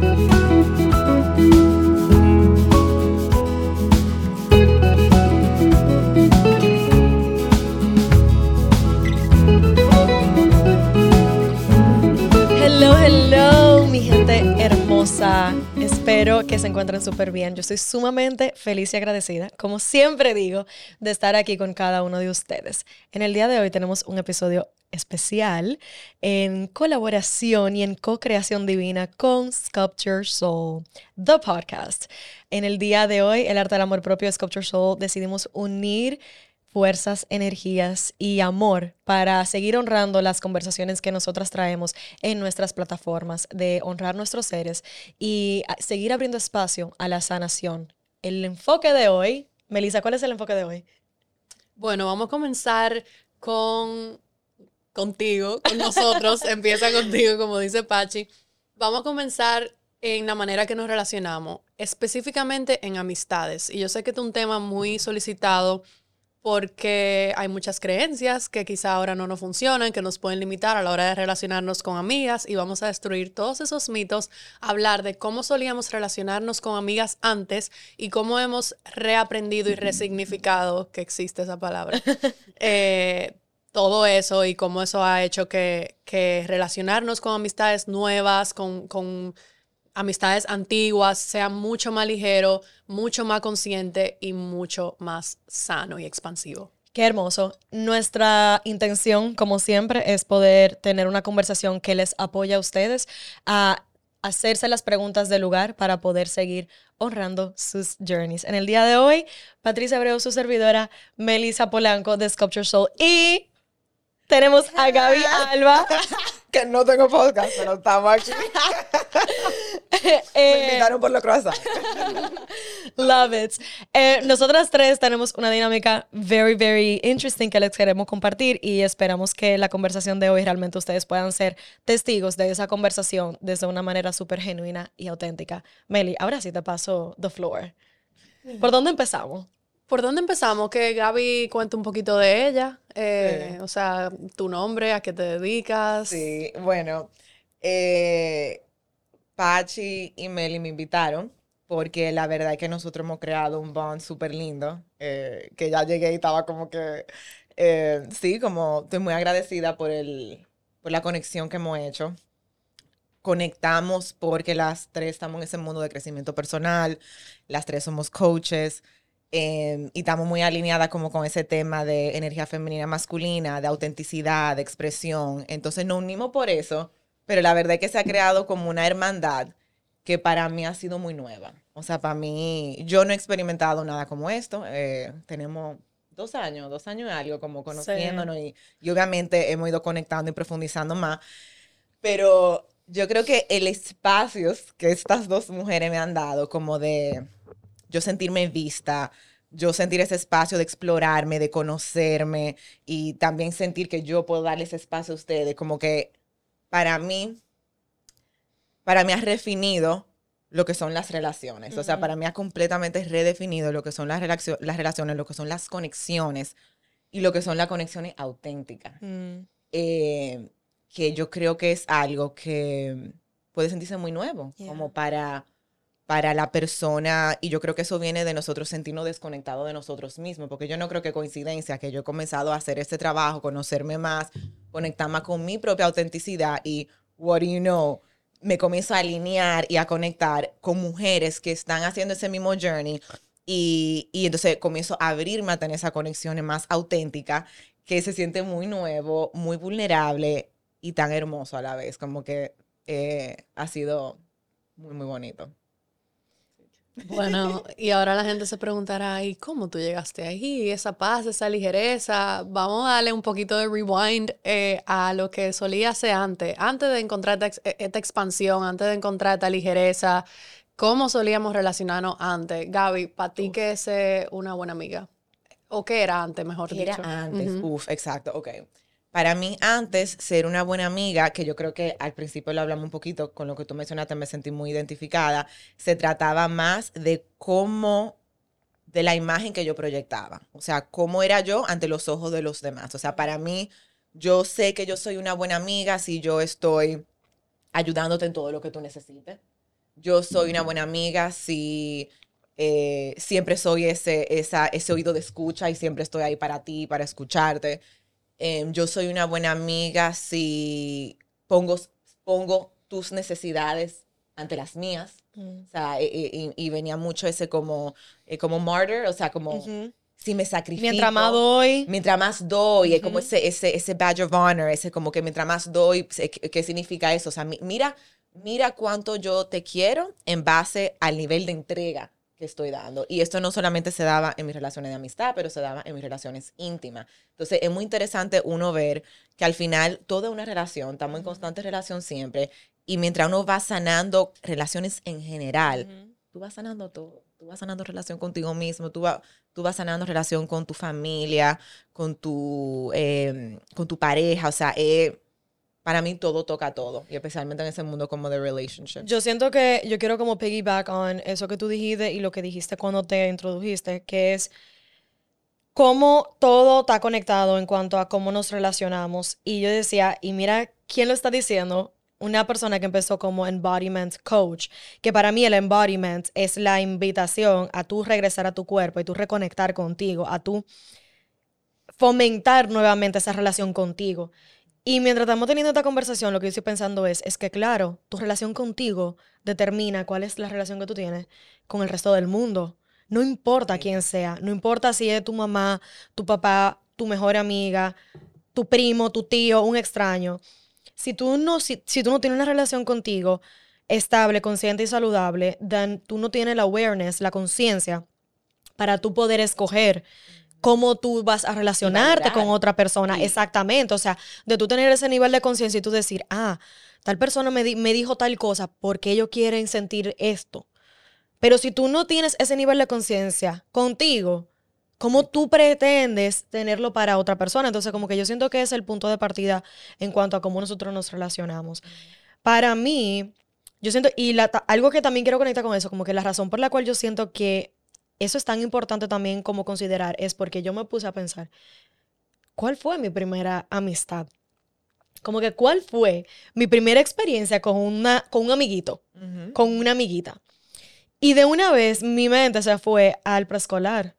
Thank you. Que se encuentren súper bien. Yo estoy sumamente feliz y agradecida, como siempre digo, de estar aquí con cada uno de ustedes. En el día de hoy tenemos un episodio especial en colaboración y en co-creación divina con Sculpture Soul, the podcast. En el día de hoy, el arte del amor propio Sculpture Soul, decidimos unir fuerzas, energías y amor para seguir honrando las conversaciones que nosotras traemos en nuestras plataformas, de honrar nuestros seres y seguir abriendo espacio a la sanación. El enfoque de hoy, Melissa, ¿cuál es el enfoque de hoy? Bueno, vamos a comenzar con contigo, con nosotros, empieza contigo, como dice Pachi. Vamos a comenzar en la manera que nos relacionamos, específicamente en amistades. Y yo sé que es un tema muy solicitado porque hay muchas creencias que quizá ahora no nos funcionan, que nos pueden limitar a la hora de relacionarnos con amigas y vamos a destruir todos esos mitos, hablar de cómo solíamos relacionarnos con amigas antes y cómo hemos reaprendido y resignificado, que existe esa palabra, eh, todo eso y cómo eso ha hecho que, relacionarnos con amistades nuevas, con, con amistades antiguas, sea mucho más ligero, mucho más consciente y mucho más sano y expansivo. Qué hermoso. Nuestra intención, como siempre, es poder tener una conversación que les apoye a ustedes a hacerse las preguntas del lugar para poder seguir honrando sus journeys. En el día de hoy, Patricia Abreu, su servidora, Melissa Polanco de Sculpture Soul y tenemos a Gaby Alba. que no tengo podcast, pero estamos aquí. Me eh, invitaron por la croissant. Love it. Eh, nosotras tres tenemos una dinámica very, very interesting que les queremos compartir y esperamos que la conversación de hoy realmente ustedes puedan ser testigos de esa conversación desde una manera súper genuina y auténtica. Meli, ahora sí te paso the floor. ¿Por dónde empezamos? ¿Por dónde empezamos? Que Gaby cuente un poquito de ella. Eh, o sea, tu nombre, a qué te dedicas. Sí, bueno. Eh, Pachi y Meli me invitaron porque la verdad es que nosotros hemos creado un bond súper lindo. Eh, que ya llegué y estaba como que. sí, como estoy muy agradecida por, el, por la conexión que hemos hecho conectamos porque las tres estamos en ese mundo de crecimiento personal, las tres somos coaches, Em, y estamos muy alineadas como con ese tema de energía femenina masculina, de autenticidad, de expresión. Entonces nos unimos por eso, pero la verdad es que se ha creado como una hermandad que para mí ha sido muy nueva. O sea, para mí, yo no he experimentado nada como esto. Eh, tenemos dos años, dos años y algo como conociéndonos y, y obviamente hemos ido conectando y profundizando más. Pero yo creo que el espacio que estas dos mujeres me han dado como de yo sentirme vista, yo sentir ese espacio de explorarme, de conocerme y también sentir que yo puedo darle ese espacio a ustedes, como que para mí, para mí ha redefinido lo que son las relaciones. O sea, para mí ha completamente redefinido lo que son las, las relaciones, lo que son las conexiones y lo que son las conexiones auténticas. Mm. Eh, que yo creo que es algo que puede sentirse muy nuevo, como para para la persona, y yo creo que eso viene de nosotros sentirnos desconectados de nosotros mismos, porque yo no creo que coincidencia que yo he comenzado a hacer este trabajo, conocerme más, conectarme con mi propia autenticidad y, what do you know, me comienzo a alinear y a conectar con mujeres que están haciendo ese mismo journey y, y entonces comienzo a abrirme a tener esa conexión más auténtica que se siente muy nuevo, muy vulnerable y tan hermoso a la vez, como que eh, ha sido muy, muy bonito. Bueno, y ahora la gente se preguntará, ¿y cómo tú llegaste ahí? Esa paz, esa ligereza. Vamos a darle un poquito de rewind eh, a lo que solía ser antes. Antes de encontrar esta, esta, expansión, antes de encontrar esta ligereza, ¿cómo solíamos relacionarnos antes? Gaby, ¿para ti qué es una buena amiga? ¿O qué era antes, mejor dicho? Era antes, uf, exacto, ok. Para mí, antes, ser una buena amiga, que yo creo que al principio lo hablamos un poquito, con lo que tú mencionaste, me sentí muy identificada, se trataba más de cómo, de la imagen que yo proyectaba. O sea, cómo era yo ante los ojos de los demás. O sea, para mí, yo sé que yo soy una buena amiga si yo estoy ayudándote en todo lo que tú necesites yo soy una buena amiga si eh, siempre soy ese, esa, ese oído de escucha y siempre estoy ahí para ti, para escucharte. Em, yo soy una buena amiga si pongo, pongo tus necesidades ante las mías. Mm. O sea, e- e- y, y venía mucho ese como, eh, como martyr, o sea, como si me sacrifico. Mientras más doy, Mientras más doy, es como ese, ese, ese badge of honor, ese como que mientras más doy, ¿qué, significa eso? O sea, mi- mira, mira cuánto yo te quiero en base al nivel de entrega que estoy dando. Y esto no solamente se daba en mis relaciones de amistad, pero se daba en mis relaciones íntimas. Entonces, es muy interesante uno ver que al final toda una relación, estamos en constante relación siempre, y mientras uno va sanando relaciones en general, Ujú. tú vas sanando todo. Tú vas sanando relación contigo mismo, tú, vas tú vas sanando relación con tu familia, con tu, eh, con tu pareja. O sea, eh, para mí todo toca todo. Y especialmente en ese mundo como de relationships. Yo siento que yo quiero como piggyback on eso que tú dijiste y lo que dijiste cuando te introdujiste, que es cómo todo está conectado en cuanto a cómo nos relacionamos. Y yo decía, y mira quién lo está diciendo, una persona que empezó como embodiment coach, que para mí el embodiment es la invitación a tú regresar a tu cuerpo y tú reconectar contigo, a tú fomentar nuevamente esa relación contigo. Y mientras estamos teniendo esta conversación, lo que yo estoy pensando es, es que claro, tu relación contigo determina cuál es la relación que tú tienes con el resto del mundo. No importa quién sea, no importa si es tu mamá, tu papá, tu mejor amiga, tu primo, tu tío, un extraño. Si tú no, si, si tú no tienes una relación contigo estable, consciente y saludable, then tú no tienes la awareness, la conciencia para tú poder escoger cómo tú vas a relacionarte con otra persona. Sí. Exactamente. O sea, de tú tener ese nivel de conciencia y tú decir, ah, tal persona me, di- me dijo tal cosa porque ellos quieren sentir esto. Pero si tú no tienes ese nivel de conciencia contigo, ¿cómo tú pretendes tenerlo para otra persona? Entonces, como que yo siento que es el punto de partida en cuanto a cómo nosotros nos relacionamos. Para mí, yo siento, y la algo que también quiero conectar con eso, como que la razón por la cual yo siento que eso es tan importante también como considerar es porque yo me puse a pensar, ¿cuál fue mi primera amistad? Como que, ¿cuál fue mi primera experiencia con, una, con un amiguito? Con una amiguita. Y de una vez mi mente se fue al preescolar.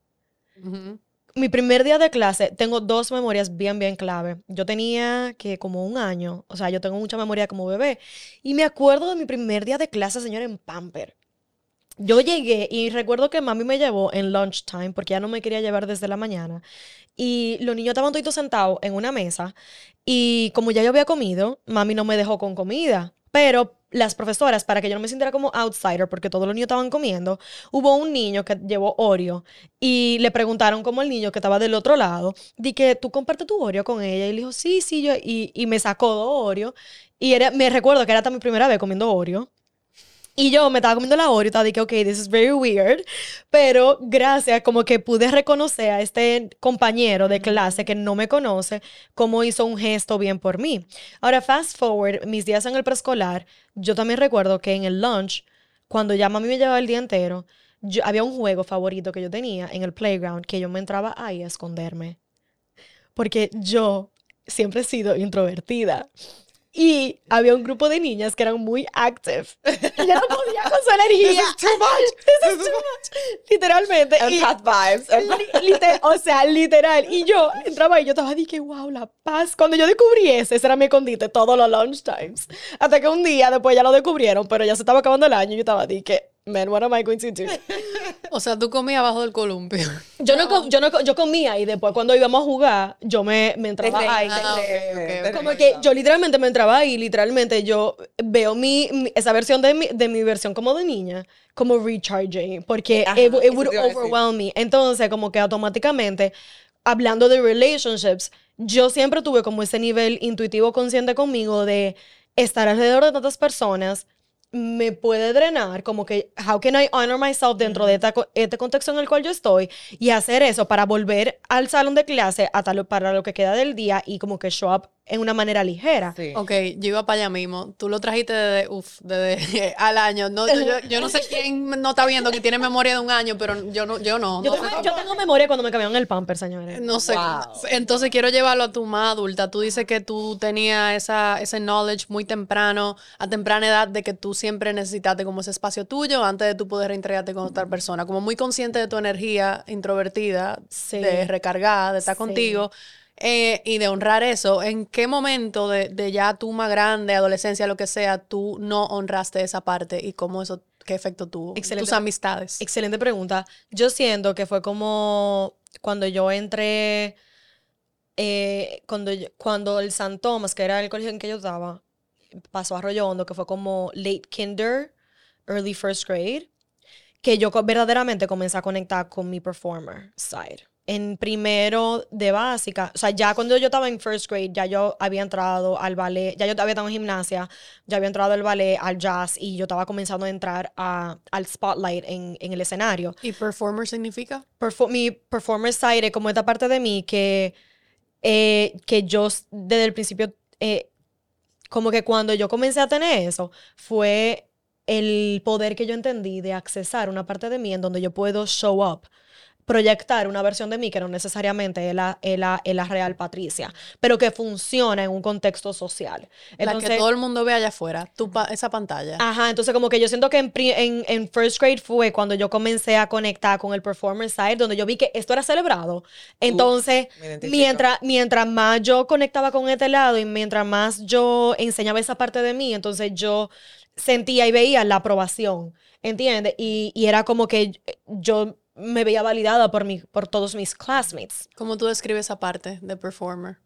Mi primer día de clase, tengo dos memorias bien, bien clave. Yo tenía que como un año, o sea, yo tengo mucha memoria como bebé. Y me acuerdo de mi primer día de clase, señor, en Pamper. Yo llegué y recuerdo que mami me llevó en lunchtime porque ya no me quería llevar desde la mañana. Y los niños estaban todos sentados en una mesa. Y como ya yo había comido, mami no me dejó con comida. Pero las profesoras, para que yo no me sintiera como outsider, porque todos los niños estaban comiendo, hubo un niño que llevó Oreo y le preguntaron como el niño que estaba del otro lado, di que tú compartes tu Oreo con ella. Y le dijo, sí, sí, yo. Y, y me sacó dos Oreo. Y era, me recuerdo que era hasta mi primera vez comiendo Oreo. Y yo me estaba comiendo la Oreo y estaba de que, ok, this is very weird. Pero gracias, como que pude reconocer a este compañero de clase que no me conoce, cómo hizo un gesto bien por mí. Ahora, fast forward, mis días en el preescolar, yo también recuerdo que en el lunch, cuando ya mami me llevaba el día entero, yo, había un juego favorito que yo tenía en el playground que yo me entraba ahí a esconderme. Porque yo siempre he sido introvertida. Y había un grupo de niñas que eran muy active. Y yo no podía con su energía. This is too much. This is too much. Literalmente. Y- Empath vibes. Li- liter- o sea, literal. Y yo entraba y yo estaba, dije, wow, la paz. Cuando yo descubrí ese, ese era mi escondite todos los lunch times. Hasta que un día después ya lo descubrieron, pero ya se estaba acabando el año y yo estaba, dije, man, what am I going to do? O sea, tú comías abajo del columpio. Yo, no, com- yo, no, yo comía y después cuando íbamos a jugar, yo me, me entraba Te ahí. Ah, ok, te- ok, te- ok. Como que yo literalmente me entraba ahí, literalmente yo veo mi, mi- esa versión de mi, de mi versión como de niña, como recharging, porque Ajá, it, it would overwhelm me. Entonces, como que automáticamente, hablando de relationships, yo siempre tuve como ese nivel intuitivo consciente conmigo de estar alrededor de tantas personas me puede drenar, como que, how can I honor myself dentro de esta co- este contexto en el cual yo estoy y hacer eso para volver al salón de clase hasta lo- para lo que queda del día y como que show up en una manera ligera. Sí. Ok, yo iba para allá mismo. Tú lo trajiste desde, uf, desde al año. No, yo, yo no sé quién no está viendo que tiene memoria de un año, pero yo no. Yo no, Yo no tengo, yo tengo memoria cuando me cambiaron el pamper, señores. No sé. Wow. Entonces quiero llevarlo a tu más adulta. Tú dices que tú tenías esa, ese knowledge muy temprano, a temprana edad, de que tú siempre necesitaste como ese espacio tuyo antes de tú poder reintegrarte con otra persona. Como muy consciente de tu energía introvertida, Sí. de recargar, de estar Sí. contigo. Eh, y de honrar eso, ¿en qué momento de, de ya tú más grande, adolescencia, lo que sea, tú no honraste esa parte y cómo eso, qué efecto tuvo? Excelente. Tus amistades. Excelente pregunta. Yo siento que fue como cuando yo entré, eh, cuando, cuando el San Tomás, que era el colegio en que yo estaba, pasó a Arroyo Hondo, que fue como late kinder, early first grade, que yo verdaderamente comencé a conectar con mi performer side. En primero de básica, o sea, ya cuando yo estaba en first grade, ya yo había entrado al ballet, ya yo había estado en gimnasia, ya había entrado al ballet, al jazz, y yo estaba comenzando a entrar a- al spotlight en, en el escenario. ¿Y performer significa? Perfo- mi performer side es como esta parte de mí que, eh, que yo desde el principio, eh, como que cuando yo comencé a tener eso, fue el poder que yo entendí de accesar una parte de mí en donde yo puedo show up proyectar una versión de mí que no necesariamente es la, es la, es la real Patricia, pero que funciona en un contexto social. la que todo el mundo ve allá afuera, tu pa- esa pantalla. Ajá, entonces como que yo siento que en, en, en first grade fue cuando yo comencé a conectar con el performance side, donde yo vi que esto era celebrado. Entonces, mientras, mientras más yo conectaba con este lado y mientras más yo enseñaba esa parte de mí, entonces yo sentía y veía la aprobación, ¿entiendes? Y, y era como que yo me veía validada por, mi, por todos mis classmates. ¿Cómo tú describes esa parte de performer?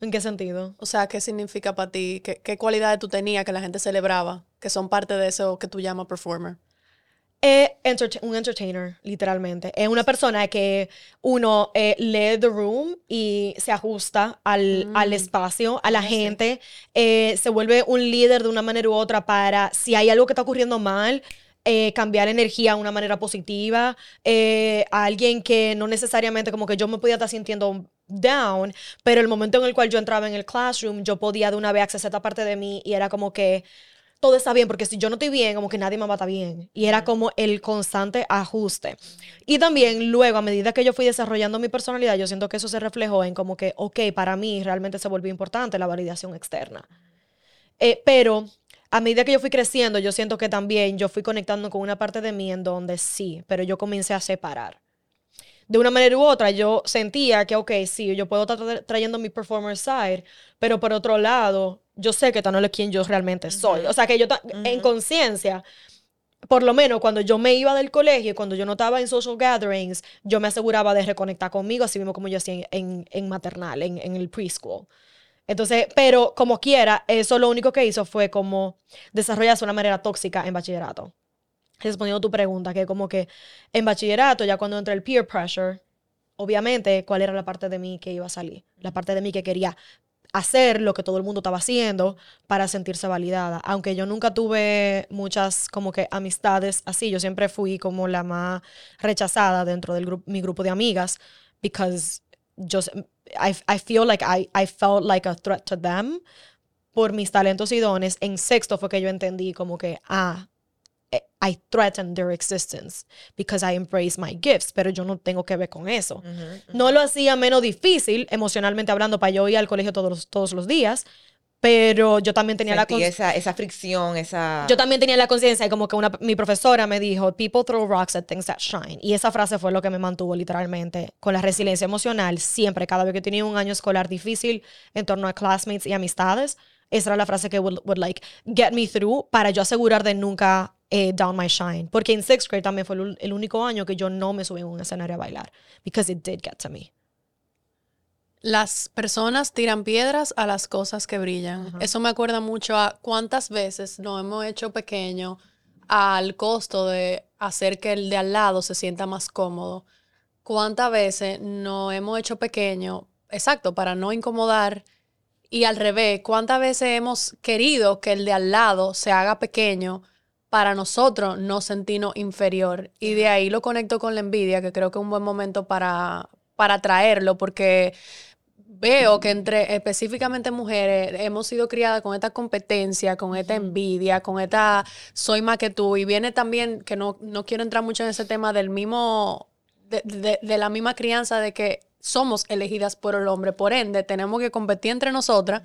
¿En qué sentido? O sea, ¿qué significa para ti? ¿Qué, ¿Qué cualidades tú tenías que la gente celebraba? Que son parte de eso que tú llamas performer. Es enterte- un entertainer, literalmente. Es una persona que uno eh, lee the room y se ajusta al, al espacio, a la gente, eh, se vuelve un líder de una manera u otra para, si hay algo que está ocurriendo mal, eh, cambiar energía de una manera positiva. eh, a alguien que no necesariamente como que yo me podía estar sintiendo down, pero el momento en el cual yo entraba en el classroom, yo podía de una vez acceder a esta parte de mí y era como que todo está bien, porque si yo no estoy bien, como que nadie me va a estar bien. Y era como el constante ajuste. Y también luego, a medida que yo fui desarrollando mi personalidad, yo siento que eso se reflejó en como que, ok, para mí realmente se volvió importante la validación externa. Eh, pero a medida que yo fui creciendo, yo siento que también yo fui conectando con una parte de mí en donde sí, pero yo comencé a separar. De una manera u otra, yo sentía que, ok, sí, yo puedo estar tra- trayendo mi performer side, pero por otro lado, yo sé que esta no es quien yo realmente soy. O sea, que yo en conciencia, por lo menos cuando yo me iba del colegio y cuando yo no estaba en social gatherings, yo me aseguraba de reconectar conmigo, así mismo como yo hacía en, en, en maternal, en, en el preschool. Entonces, pero como quiera, eso lo único que hizo fue como desarrollarse de una manera tóxica en bachillerato. Respondiendo a tu pregunta, que como que en bachillerato, ya cuando entra el peer pressure, obviamente, ¿cuál era la parte de mí que iba a salir? La parte de mí que quería hacer lo que todo el mundo estaba haciendo para sentirse validada. Aunque yo nunca tuve muchas como que amistades así, yo siempre fui como la más rechazada dentro de mi grupo de amigas because just I, I feel like I, I felt like a threat to them por mis talentos y dones. En sexto fue que yo entendí como que, ah, eh, I threaten their existence because I embrace my gifts, pero yo no tengo que ver con eso. No lo hacía menos difícil, emocionalmente hablando, para yo ir al colegio todos los, todos los días, pero yo también tenía la Sentí cons- esa, esa fricción, esa... yo también tenía la conciencia y como que una, mi profesora me dijo, people throw rocks at things that shine. Y esa frase fue lo que me mantuvo literalmente con la resiliencia emocional. Siempre, cada vez que tenía un año escolar difícil en torno a classmates y amistades, esa era la frase que would, would like get me through para yo asegurar de nunca eh, down my shine. Porque en sixth grade también fue el, el único año que yo no me subí en un escenario a bailar. Because it did get to me. Las personas tiran piedras a las cosas que brillan. Eso me acuerda mucho a cuántas veces nos hemos hecho pequeño al costo de hacer que el de al lado se sienta más cómodo. Cuántas veces nos hemos hecho pequeño, exacto, para no incomodar. Y al revés, cuántas veces hemos querido que el de al lado se haga pequeño para nosotros no sentirnos inferior. Y de ahí lo conecto con la envidia, que creo que es un buen momento para, para traerlo, porque veo que entre específicamente mujeres hemos sido criadas con esta competencia, con esta envidia, con esta soy más que tú. Y viene también, que no, no quiero entrar mucho en ese tema del mismo, de, de- de la misma crianza de que somos elegidas por el hombre. Por ende, tenemos que competir entre nosotras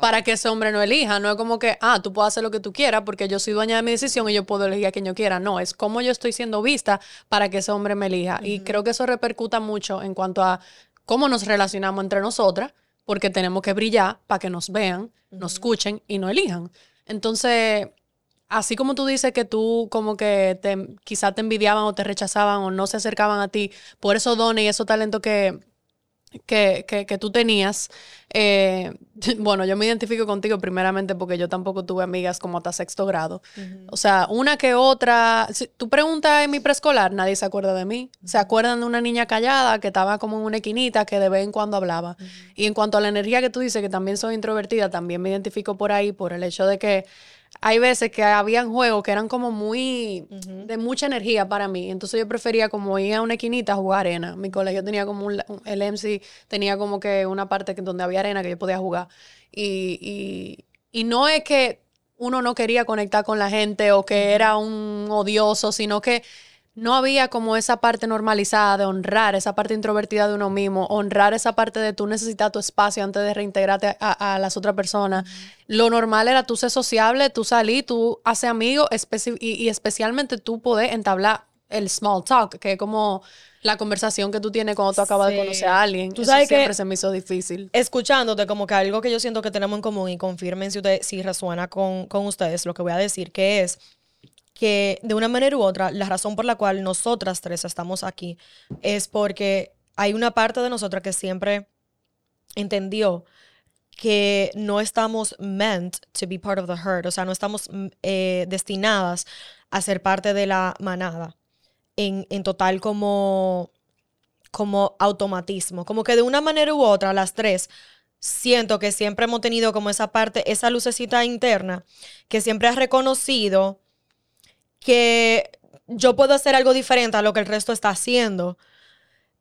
para que ese hombre no elija. No es como que, ah, tú puedes hacer lo que tú quieras porque yo soy dueña de mi decisión y yo puedo elegir a quien yo quiera. No, es como yo estoy siendo vista para que ese hombre me elija. Y creo que eso repercuta mucho en cuanto a cómo nos relacionamos entre nosotras, porque tenemos que brillar para que nos vean, nos escuchen y nos elijan. Entonces, así como tú dices que tú como que te, quizá te envidiaban o te rechazaban o no se acercaban a ti por esos dones y esos talentos que, que, que, que tú tenías, eh, bueno, yo me identifico contigo primeramente porque yo tampoco tuve amigas como hasta sexto grado. O sea, una que otra, si tú preguntas en mi preescolar, nadie se acuerda de mí. Se acuerdan de una niña callada que estaba como en una esquinita que de vez en cuando hablaba. Y en cuanto a la energía que tú dices, que también soy introvertida, también me identifico por ahí, por el hecho de que hay veces que habían juegos que eran como muy de mucha energía para mí. Entonces yo prefería como ir a una esquinita a jugar arena. Mi colegio tenía como un, un- el MC tenía como que una parte que, donde había arena que yo podía jugar. Y, y, y no es que uno no quería conectar con la gente o que era un odioso, sino que no había como esa parte normalizada de honrar, esa parte introvertida de uno mismo, honrar esa parte de tú necesitas tu espacio antes de reintegrarte a, a las otras personas. Lo normal era tú ser sociable, tú salir, tú hacer amigos y, y especialmente tú poder entablar el small talk, que es como la conversación que tú tienes cuando tú acabas Sí. de conocer a alguien. Tú Eso sabes que- siempre se me hizo difícil. escuchándote, como que algo que yo siento que tenemos en común, y confirmen si, usted, si resuena con, con ustedes lo que voy a decir, que es que de una manera u otra, la razón por la cual nosotras tres estamos aquí es porque hay una parte de nosotras que siempre entendió que no estamos meant to be part of the herd, o sea, no estamos mm, eh, destinadas a ser parte de la manada en, en total como, como automatismo, como que de una manera u otra, las tres, siento que siempre hemos tenido como esa parte, esa lucecita interna, que siempre ha reconocido que yo puedo hacer algo diferente a lo que el resto está haciendo.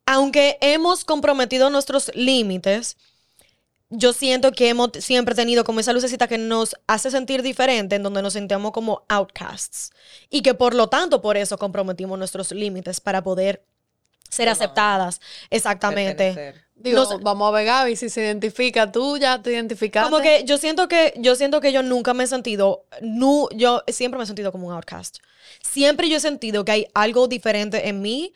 Aunque hemos comprometido nuestros límites, yo siento que hemos siempre tenido como esa lucecita que nos hace sentir diferente, en donde nos sentimos como outcasts. Y que por lo tanto, por eso comprometimos nuestros límites para poder ser aceptadas. Exactamente. Pertenecer. Digo, No sé. vamos a ver, Gaby, si se identifica, tú ya te identificaste. Como que yo siento que yo siento que yo nunca me he sentido nu, yo siempre me he sentido como un outcast. Siempre yo he sentido que hay algo diferente en mí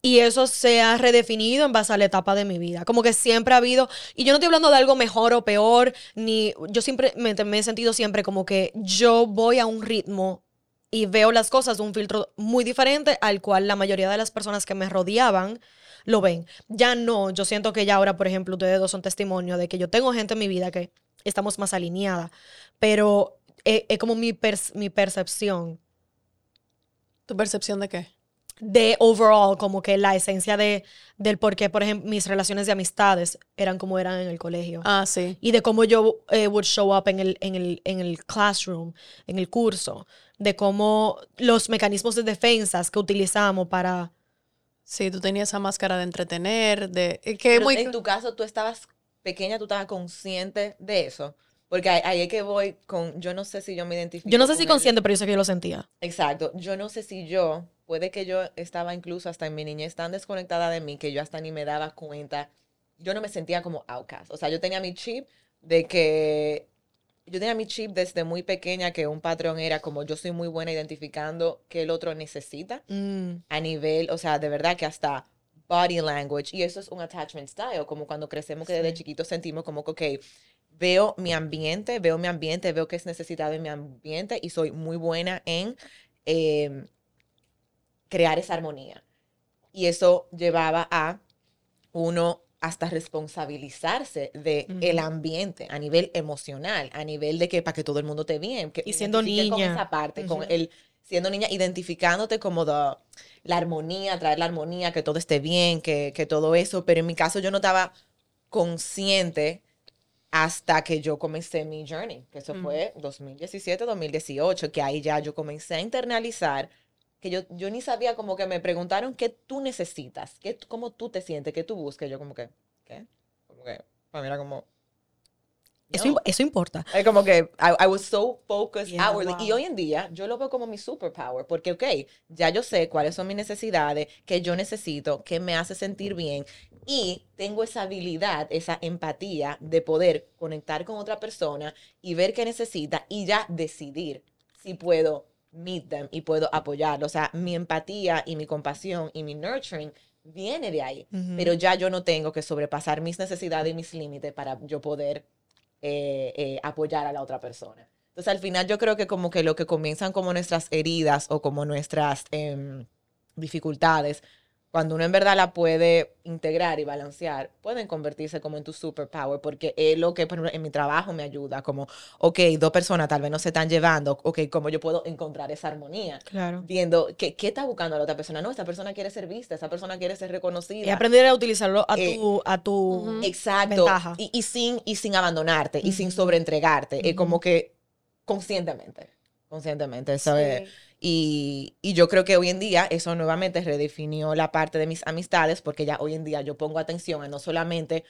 y eso se ha redefinido en base a la etapa de mi vida. Como que siempre ha habido y yo no estoy hablando de algo mejor o peor ni yo siempre me, me he sentido siempre como que yo voy a un ritmo y veo las cosas de un filtro muy diferente al cual la mayoría de las personas que me rodeaban lo ven. Ya no, yo siento que ya ahora, por ejemplo, ustedes dos son testimonio de que yo tengo gente en mi vida que estamos más alineadas, pero es, es como mi, pers- mi percepción ¿Tu percepción de qué? de overall, como que la esencia de, del por qué, por ejemplo, mis relaciones de amistades eran como eran en el colegio. Ah, sí. Y de cómo yo eh, would show up en el, en, el, en el classroom, en el curso, de cómo los mecanismos de defensas que utilizamos para... Sí, tú tenías esa máscara de entretener, de... eh, Que Pero muy... en tu caso, tú estabas pequeña, tú estabas consciente de eso. Porque ahí, es que voy con, yo no sé si yo me identifico. Yo no sé si él. consciente, pero yo sé que yo lo sentía. Exacto. Yo no sé si yo, puede que yo estaba incluso hasta en mi niñez tan desconectada de mí que yo hasta ni me daba cuenta. Yo no me sentía como outcast. O sea, yo tenía mi chip de que. Yo tenía mi chip desde muy pequeña que un patrón era como yo soy muy buena identificando qué el otro necesita Mm, a nivel, o sea, de verdad que hasta body language. Y eso es un attachment style, como cuando crecemos que desde chiquitos sentimos como que, ok, veo mi ambiente, veo mi ambiente, veo que es necesitado en mi ambiente y soy muy buena en em, crear esa armonía. Y eso llevaba a uno hasta responsabilizarse de el ambiente a nivel emocional, a nivel de que para que todo el mundo te bien, que Y siendo identifique con niña. esa parte, con el siendo niña, identificándote como the- la armonía, traer la armonía, que todo esté bien, que, que todo eso, pero en mi caso yo no estaba consciente hasta que yo comencé mi journey, que eso fue 2017, 2018, que ahí ya yo comencé a internalizar, que yo, yo ni sabía como que me preguntaron qué tú necesitas, qué, cómo tú te sientes, qué tú buscas, yo como que, ¿qué? Como que, para mí era como... Eso, no. im- eso importa. Es como que I, I was so focused Yeah, outwardly. Y wow. hoy en día yo lo veo como mi superpower, porque, ok, ya yo sé cuáles son mis necesidades, que yo necesito, que me hace sentir bien, y tengo esa habilidad, esa empatía de poder conectar con otra persona y ver qué necesita y ya decidir si puedo meet them y puedo apoyarlo. O sea, mi empatía y mi compasión y mi nurturing viene de ahí, Ujú. pero ya yo no tengo que sobrepasar mis necesidades y mis límites para yo poder eh, eh, apoyar a la otra persona. Entonces, al final yo creo que como que lo que comienzan como nuestras heridas o como nuestras em, dificultades, cuando uno en verdad la puede integrar y balancear, pueden convertirse como en tu superpower, porque es lo que por ejemplo, en mi trabajo me ayuda, como, ok, dos personas tal vez no se están llevando, ok, ¿cómo yo puedo encontrar esa armonía? Claro. Viendo que, qué está buscando la otra persona. No, esta persona quiere ser vista, esa persona quiere ser reconocida. Y aprender a utilizarlo a Eh, tu, a tu. Exacto. Ventaja. Y, y sin, y sin abandonarte y sin sobreentregarte. Es Ujú. como que conscientemente. Conscientemente, ¿sabes? Sí. Y, y yo creo que hoy en día eso nuevamente redefinió la parte de mis amistades porque ya hoy en día yo pongo atención a no solamente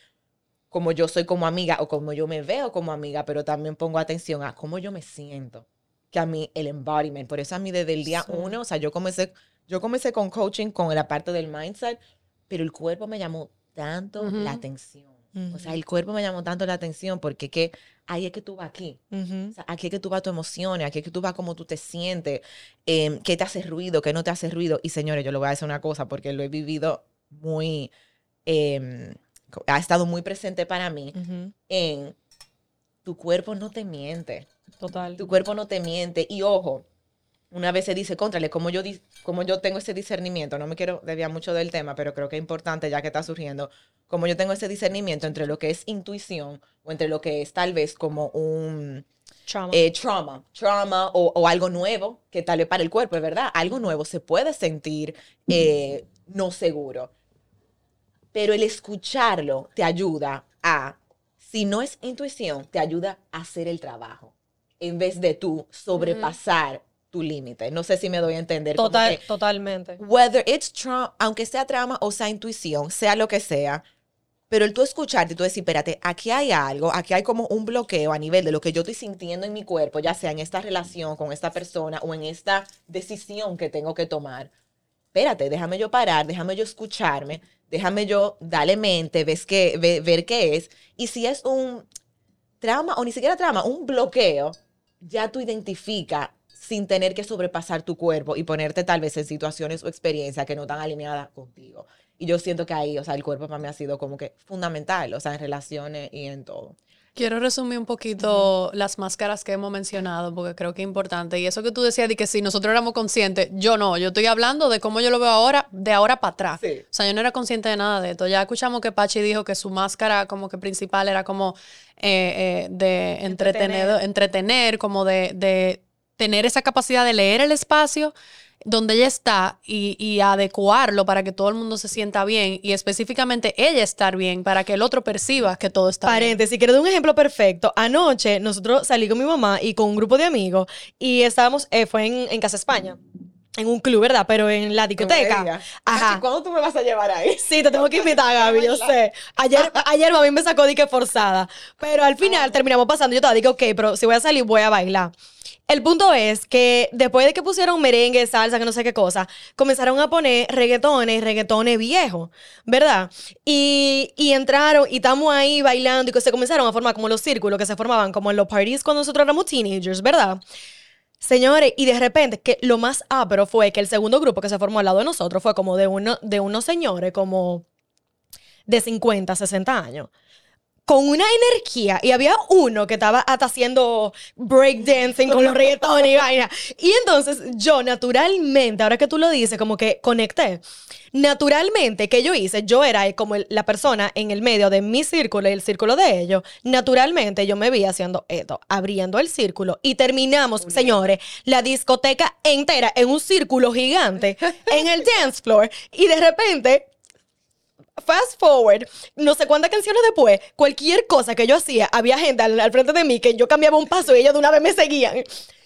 como yo soy como amiga o como yo me veo como amiga, pero también pongo atención a cómo yo me siento. Que a mí el embodiment, por eso a mí desde el día Sí. uno, o sea, yo comencé, yo comencé con coaching con la parte del mindset, pero el cuerpo me llamó tanto la atención. O sea, el cuerpo me llamó tanto la atención porque que ahí es que tú vas aquí. Ujú. O sea, aquí es que tú vas tus emociones, aquí es que tú vas cómo tú te sientes, em, qué te hace ruido, qué no te hace ruido. Y señores, yo le voy a decir una cosa porque lo he vivido muy, em, ha estado muy presente para mí en tu cuerpo no te miente, Total. tu cuerpo no te miente. Y ojo, una vez se dice, contrale, como yo, como yo tengo ese discernimiento, no me quiero desviar mucho del tema, pero creo que es importante ya que está surgiendo, como yo tengo ese discernimiento entre lo que es intuición o entre lo que es tal vez como un Trauma. eh, trauma, trauma o, o algo nuevo que tal vez para el cuerpo, es verdad, algo nuevo se puede sentir eh, no seguro, pero el escucharlo te ayuda a, si no es intuición, te ayuda a hacer el trabajo en vez de tú sobrepasar tu límite. No sé si me doy a entender. como Total, que totalmente. whether it's trauma, aunque sea trauma o sea intuición, sea lo que sea, pero el tú escucharte y tú decir, espérate, aquí hay algo, aquí hay como un bloqueo a nivel de lo que yo estoy sintiendo en mi cuerpo, ya sea en esta relación con esta persona o en esta decisión que tengo que tomar. Espérate, déjame yo parar, déjame yo escucharme, déjame yo darle mente, ves que, ve- ver qué es. Y si es un trauma o ni siquiera trauma, un bloqueo, ya tú identificas sin tener que sobrepasar tu cuerpo y ponerte tal vez en situaciones o experiencias que no están alineadas contigo. Y yo siento que ahí, o sea, el cuerpo para mí ha sido como que fundamental, o sea, en relaciones y en todo. Quiero resumir un poquito las máscaras que hemos mencionado, porque creo que es importante. Y eso que tú decías de que si nosotros éramos conscientes, yo no, yo estoy hablando de cómo yo lo veo ahora, de ahora para atrás. Sí. O sea, yo no era consciente de nada de esto. Ya escuchamos que Pachi dijo que su máscara como que principal era como eh, eh, de entretener, entretener como de, de tener esa capacidad de leer el espacio donde ella está y, y adecuarlo para que todo el mundo se sienta bien y específicamente ella estar bien para que el otro perciba que todo está bien. Paréntesis, quiero dar un ejemplo perfecto. Anoche nosotros salí con mi mamá y con un grupo de amigos y estábamos, eh, fue en, en Casa España, en un club, ¿verdad? Pero en la discoteca. Ajá. ¿Cuándo tú me vas a llevar ahí? Sí, te tengo que invitar, Gaby, yo sé. Ayer, ayer mami me sacó de que forzada. Pero al final terminamos pasando. Yo estaba, digo, ok, pero si voy a salir, voy a bailar. El punto es que después de que pusieron merengue, salsa, que no sé qué cosa, comenzaron a poner reggaetones, reggaetones viejos, ¿verdad? Y, y entraron y estamos ahí bailando y que se comenzaron a formar como los círculos que se formaban como en los parties cuando nosotros éramos teenagers, ¿verdad? Señores, y de repente, que lo más ápero fue que el segundo grupo que se formó al lado de nosotros fue como de, uno, de unos señores como de 50, 60 años. Con una energía, y había uno que estaba hasta haciendo breakdancing con los reggaetones y vaina. Y entonces yo, naturalmente, ahora que tú lo dices, como que conecté. Naturalmente, que yo hice? Yo era como el- la persona en el medio de mi círculo y el círculo de ellos. Naturalmente, yo me vi haciendo esto, abriendo el círculo y terminamos, señores, la discoteca entera en un círculo gigante en el dance floor. Y de repente, fast forward, no sé cuántas canciones después, cualquier cosa que yo hacía, había gente al, al frente de mí que yo cambiaba un paso y ellos de una vez me seguían.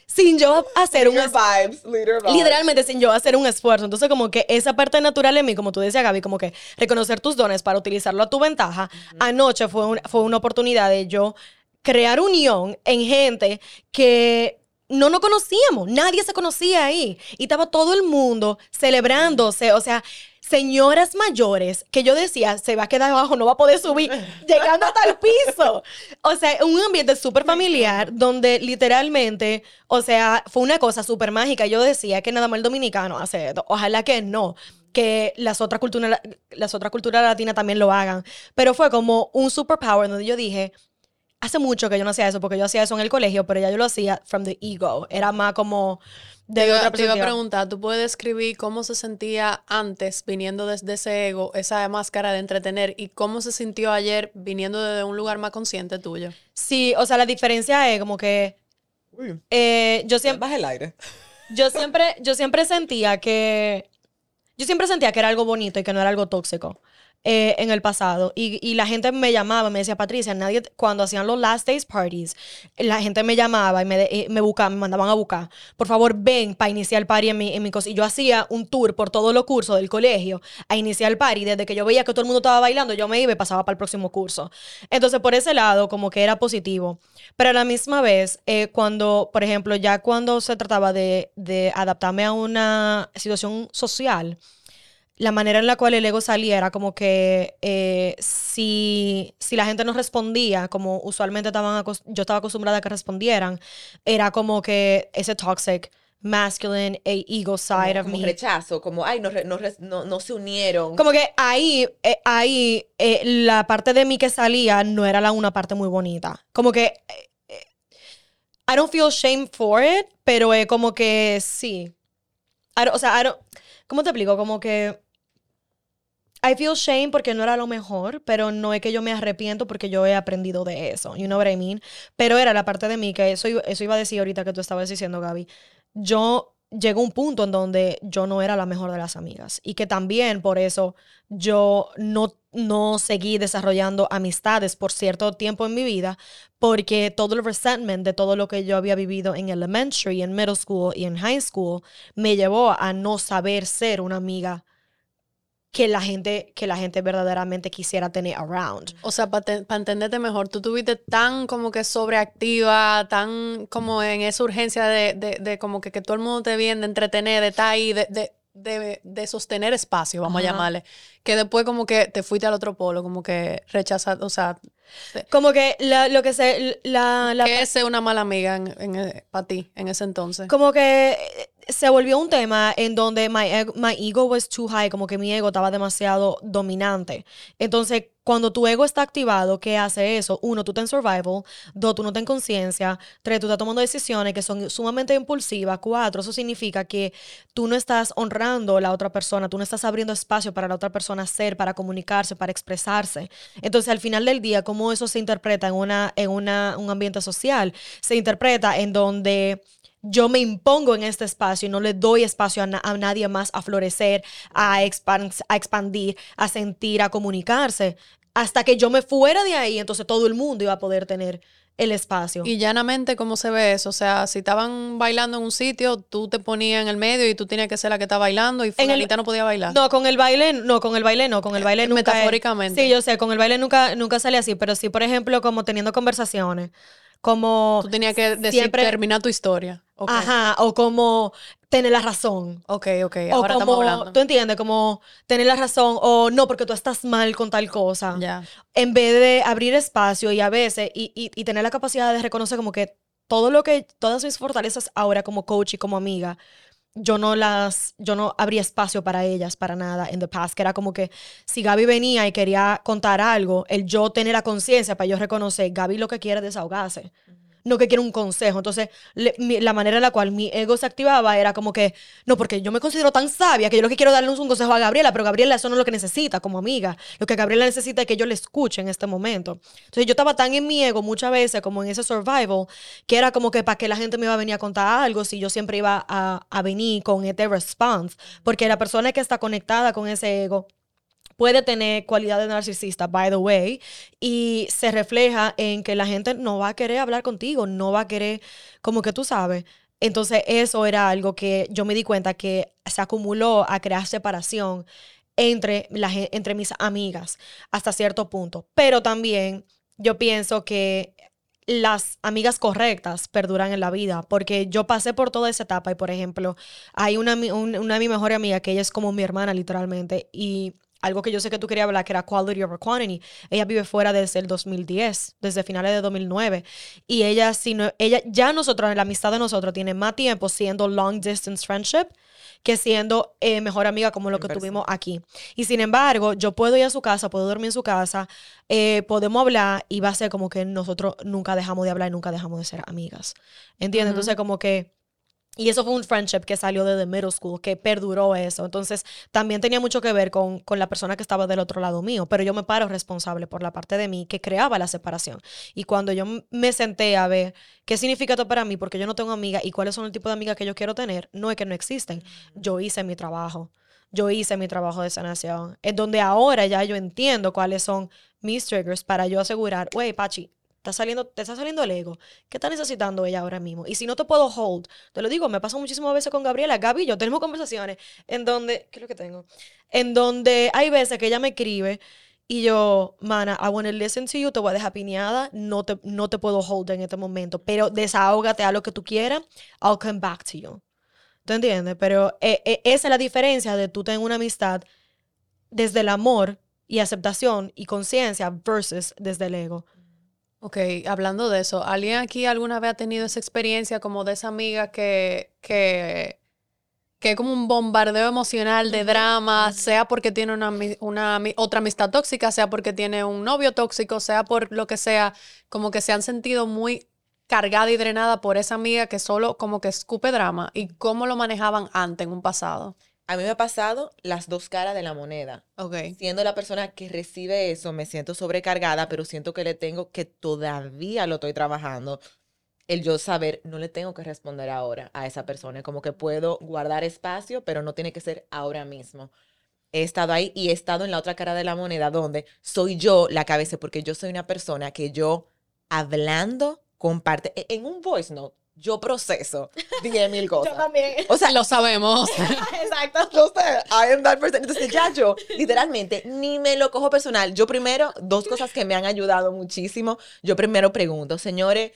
sin yo hacer un Leader es- vibes, vibes. literalmente sin yo hacer un esfuerzo. Entonces, como que esa parte natural en mí, como tú decías, Gaby, como que reconocer tus dones para utilizarlo a tu ventaja. Anoche fue, un- fue una oportunidad de yo crear unión en gente que no nos conocíamos, nadie se conocía ahí. Y estaba todo el mundo celebrándose, o sea, señoras mayores que yo decía, se va a quedar abajo, no va a poder subir, llegando hasta el piso. O sea, un ambiente súper familiar donde literalmente, o sea, fue una cosa súper mágica. Yo decía que nada más el dominicano hace esto, ojalá que no que las otras culturas las otras culturas latinas también lo hagan, pero fue como un superpower donde yo dije, hace mucho que yo no hacía eso porque yo hacía eso en el colegio, pero ya yo lo hacía from the ego, era más como de Te iba, otra te iba a preguntar, ¿tú puedes describir cómo se sentía antes viniendo desde ese ego, esa máscara de entretener, y cómo se sintió ayer viniendo desde un lugar más consciente tuyo? Sí, o sea, la diferencia es como que Uy, eh, yo siempre baja el aire. yo siempre, yo siempre sentía que. Yo siempre sentía que era algo bonito y que no era algo tóxico eh, en el pasado. Y, y la gente me llamaba, me decía, Patricia, nadie, cuando hacían los last days parties, la gente me llamaba y me, eh, me buscaba, me mandaban a buscar. Por favor, ven para iniciar el party en mi, en mi cosa. Y yo hacía un tour por todos los cursos del colegio a iniciar el party. Desde que yo veía que todo el mundo estaba bailando, yo me iba y pasaba para el próximo curso. Entonces, por ese lado, como que era positivo. Pero a la misma vez, eh, cuando, por ejemplo, ya cuando se trataba de, de adaptarme a una situación social, la manera en la cual el ego salía era como que eh, si, si la gente no respondía, como usualmente estaban yo estaba acostumbrada a que respondieran, era como que ese toxic, masculine, e ego side como, of como me. rechazo, como, ay, no, no, no, no se unieron. Como que ahí, eh, ahí, eh, la parte de mí que salía no era la una parte muy bonita. Como que, eh, I don't feel shame for it, pero es como que sí. I don't- o sea, I don't- ¿cómo te explico? Como que I feel shame porque no era lo mejor, pero no es que yo me arrepiento porque yo he aprendido de eso. You know what I mean? Pero era la parte de mí que eso, eso iba a decir ahorita que tú estabas diciendo, Gaby. Yo llegó un punto en donde yo no era la mejor de las amigas y que también por eso yo no, no seguí desarrollando amistades por cierto tiempo en mi vida porque todo el resentment de todo lo que yo había vivido en elementary, en middle school y en high school me llevó a no saber ser una amiga que la gente que la gente verdaderamente quisiera tener around. O sea, para entenderte mejor, tú tuviste tan como que sobreactiva, tan como en esa urgencia de, de, de como que, que todo el mundo te viene, de entretener, de estar ahí, de, de, de, de sostener espacio, vamos Ajá. a llamarle. Que después como que te fuiste al otro polo, como que rechazar, o sea, Como que la- lo que se la, la ¿qué es ser una mala amiga en, para ti en ese entonces? como que eh, se volvió un tema en donde my, my ego was too high, como que mi ego estaba demasiado dominante. Entonces, cuando tu ego está activado, ¿qué hace eso? Uno, tú estás en survival. Dos, tú no estás en conciencia. Tres, tú estás tomando decisiones que son sumamente impulsivas. Cuatro, eso significa que tú no estás honrando a la otra persona, tú no estás abriendo espacio para la otra persona ser, para comunicarse, para expresarse. Entonces, al final del día, ¿cómo eso se interpreta en, una, en una, un ambiente social? Se interpreta en donde yo me impongo en este espacio y no le doy espacio a, na- a nadie más a florecer, a, expan- a expandir, a sentir, a comunicarse. Hasta que yo me fuera de ahí, entonces todo el mundo iba a poder tener el espacio. Y llanamente, ¿cómo se ve eso? O sea, si estaban bailando en un sitio, tú te ponías en el medio y tú tenías que ser la que está bailando y fulanita no podía bailar. No, con el baile, no, con el baile no, con el baile nunca. es- Metafóricamente. sí, yo sé, con el baile nunca, nunca sale así, pero sí, por ejemplo, como teniendo conversaciones, como. Tú tenías que decir, siempre- terminar tu historia. Ok, Ajá, o como tener la razón. ok, ok. O Ahora estamos como, hablando. tú entiendes, como tener la razón, o no, porque tú estás mal con tal cosa. Ya. En vez de abrir espacio y a veces, y, y, y tener la capacidad de reconocer como que todo lo que, todas mis fortalezas ahora como coach y como amiga, yo no las, yo no abría espacio para ellas, para nada, en the past, que era como que si Gaby venía y quería contar algo, el yo tener la conciencia para yo reconocer, Gaby lo que quiere es desahogarse, no que quiere un consejo. Entonces, le- la manera en la cual mi ego se activaba era como que, no, porque yo me considero tan sabia que yo lo que quiero darle un consejo a Gabriela, pero Gabriela eso no es lo que necesita como amiga. Lo que Gabriela necesita es que yo le escuche en este momento. Entonces, yo estaba tan en mi ego muchas veces, como en ese survival, que era como que para que la gente me iba a venir a contar algo, si yo siempre iba a, a venir con este response, porque la persona que está conectada con ese ego puede tener cualidades narcisista, by the way, y se refleja en que la gente no va a querer hablar contigo, no va a querer, como que tú sabes, Entonces eso era algo que yo me di cuenta que se acumuló a crear separación entre, la, entre mis amigas hasta cierto punto. Pero también yo pienso que las amigas correctas perduran en la vida, porque yo pasé por toda esa etapa y, por ejemplo, hay una, un- una de mis mejores amigas que ella es como mi hermana literalmente y algo que yo sé que tú querías hablar que era quality over quantity. Ella vive fuera desde el 2010, desde finales de 2009 y ella si no ella ya nosotros la amistad de nosotros tiene más tiempo siendo long distance friendship que siendo eh, mejor amiga como lo que persona. tuvimos aquí. Y sin embargo, yo puedo ir a su casa, puedo dormir en su casa, eh, podemos hablar y va a ser como que nosotros nunca dejamos de hablar y nunca dejamos de ser amigas. ¿Entiendes? Entonces, como que... Y eso fue un friendship que salió desde middle school, que perduró eso. Entonces, también tenía mucho que ver con, con la persona que estaba del otro lado mío, pero yo me paro responsable por la parte de mí que creaba la separación. Y cuando yo me senté a ver qué significa esto para mí, porque yo no tengo amigas y cuáles son el tipo de amigas que yo quiero tener, no es que no existen. Yo hice mi trabajo. Yo hice mi trabajo de sanación. Es donde ahora ya yo entiendo cuáles son mis triggers para yo asegurar, wey, Pachi, está saliendo, te está saliendo el ego. ¿Qué está necesitando ella ahora mismo? Y si no te puedo hold, te lo digo, me pasa muchísimas veces con Gabriela. Gaby y yo tenemos conversaciones en donde, ¿qué es lo que tengo? En donde hay veces que ella me escribe y yo, mana, I want to listen to you, te voy a dejar piñada, no te, no te puedo hold en este momento, pero desahógate a lo que tú quieras, I'll come back to you. ¿Tú entiendes? Pero eh, eh, esa es la diferencia de tú tener una amistad desde el amor y aceptación y conciencia versus desde el ego. Ok, hablando de eso, ¿alguien aquí alguna vez ha tenido esa experiencia como de esa amiga que, que, que es como un bombardeo emocional de drama, sea porque tiene una, una otra amistad tóxica, sea porque tiene un novio tóxico, sea por lo que sea, como que se han sentido muy cargada y drenada por esa amiga que solo como que escupe drama y cómo lo manejaban antes en un pasado? A mí me ha pasado las dos caras de la moneda. Ok. Siendo la persona que recibe eso, me siento sobrecargada, pero siento que le tengo que todavía lo estoy trabajando. El yo saber, no le tengo que responder ahora a esa persona. Como que puedo guardar espacio, pero no tiene que ser ahora mismo. He estado ahí y he estado en la otra cara de la moneda donde soy yo la cabeza, porque yo soy una persona que yo hablando comparte. e- En un voice note, yo proceso 10 mil cosas. también. O sea, Lo sabemos. Exacto. no sé, I am that person. Entonces ya yo, literalmente, ni me lo cojo personal. Yo primero, dos cosas que me han ayudado muchísimo. Yo primero pregunto, señores,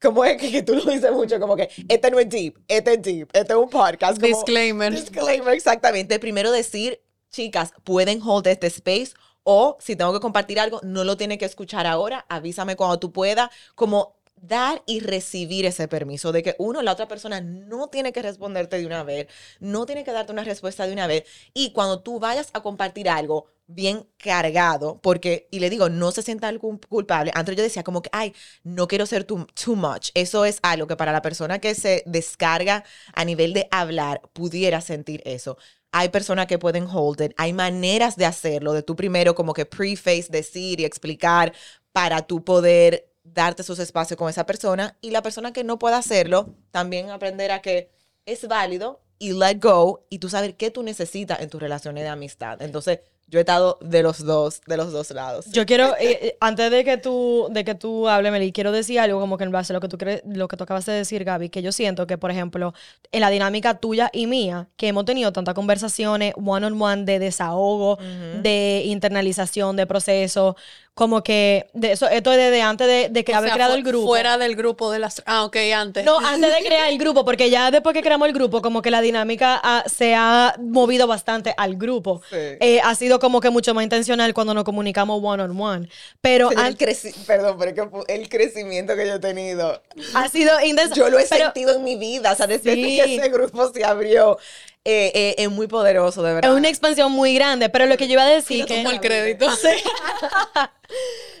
¿cómo es que, que tú lo dices mucho? Como que, este no es deep, este es deep, este es un podcast. Como, Disclaimer. Disclaimer, exactamente. Primero decir, chicas, pueden hold este space o si tengo que compartir algo, no lo tiene que escuchar ahora, avísame cuando tú puedas, como dar y recibir ese permiso de que uno, la otra persona no tiene que responderte de una vez, no tiene que darte una respuesta de una vez y cuando tú vayas a compartir algo bien cargado, porque, y le digo, no se sienta culpable. Antes yo decía como que, ay, no quiero ser too, too much. Eso es algo que para la persona que se descarga a nivel de hablar pudiera sentir eso. Hay personas que pueden hold it, hay maneras de hacerlo, de tú primero como que preface, decir y explicar para tú poder darte esos espacios con esa persona y la persona que no pueda hacerlo, también aprender a que es válido y let go y tú saber qué tú necesitas en tus relaciones de amistad. Entonces, yo he estado de los dos, de los dos lados. Yo quiero, eh, eh, antes de que tú, de que tú hables, Meli, quiero decir algo como que en base a lo que tú crees, lo que tú acabas de decir, Gaby, que yo siento que, por ejemplo, en la dinámica tuya y mía, que hemos tenido tantas conversaciones one on one de desahogo, de internalización, de proceso, como que de eso, esto es desde antes de, de que O haber sea, creado fu- el grupo. Fuera del grupo de las... Ah, ok, antes. No, antes de crear el grupo, porque ya después que creamos el grupo, como que la dinámica ah, se ha movido bastante al grupo. Sí. Eh, ha sido como que mucho más intencional cuando nos comunicamos one on one. Pero Señor, an- el creci- perdón, pero es que fu- el crecimiento que yo he tenido, ha sido yo lo he pero sentido en mi vida, o sea, desde Sí. que ese grupo se abrió, eh, eh, es muy poderoso, de verdad. Es una expansión muy grande, pero lo que yo iba a decir Sí, que... Como el crédito.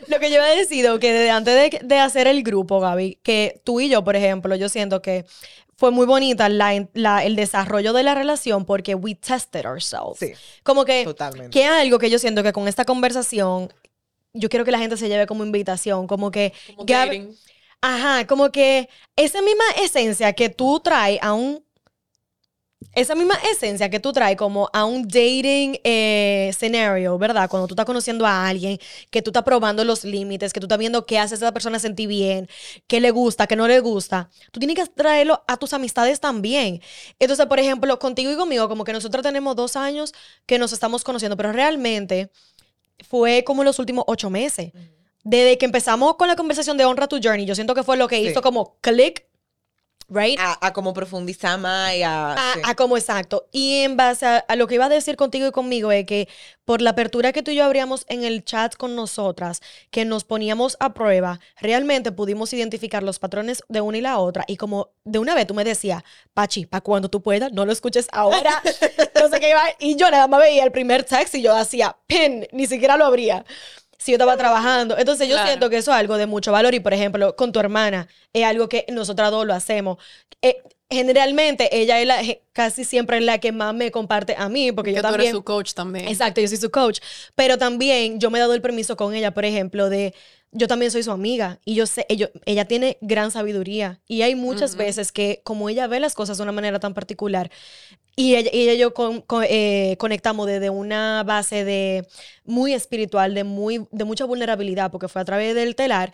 Lo que yo iba a decir, que desde antes de, de hacer el grupo, Gaby, que tú y yo, por ejemplo, yo siento que fue muy bonita la, la- el desarrollo de la relación porque we tested ourselves. Sí, Como que, totalmente. que es algo que yo siento que con esta conversación, yo quiero que la gente se lleve como invitación, como que... Como Gab- dating. Ajá, como que esa misma esencia que tú traes a un esa misma esencia que tú traes como a un dating eh, scenario, ¿verdad? Cuando tú estás conociendo a alguien, que tú estás probando los límites, que tú estás viendo qué hace esa persona sentir bien, qué le gusta, qué no le gusta, tú tienes que traerlo a tus amistades también. Entonces, por ejemplo, contigo y conmigo, como que nosotros tenemos dos años que nos estamos conociendo, pero realmente fue como los últimos ocho meses. Desde que empezamos con la conversación de Honra tu Journey, yo siento que fue lo que Sí. hizo como click, right? A, a como profundizar más y a... a, sí. a como exacto. Y en base a, a lo que iba a decir contigo y conmigo es que por la apertura que tú y yo abríamos en el chat con nosotras, que nos poníamos a prueba, realmente pudimos identificar los patrones de una y la otra. Y como de una vez tú me decías, Pachi, para cuando tú puedas, no lo escuches ahora. no sé qué iba. Y yo nada más veía el primer text y yo hacía pin, ni siquiera lo abría. Si yo estaba trabajando. Entonces yo Claro. siento que eso es algo de mucho valor. Y por ejemplo, con tu hermana, es algo que nosotras dos lo hacemos. Eh, generalmente ella es la, casi siempre es la que más me comparte a mí, porque Que yo tú eres también... su coach también. Exacto, yo soy su coach. Pero también yo me he dado el permiso con ella, por ejemplo, de yo también soy su amiga y yo sé, ello- ella tiene gran sabiduría y hay muchas veces que como ella ve las cosas de una manera tan particular y ella, y ella y yo con- con- eh, conectamos desde una base de muy espiritual, de, muy, de mucha vulnerabilidad, porque fue a través del telar,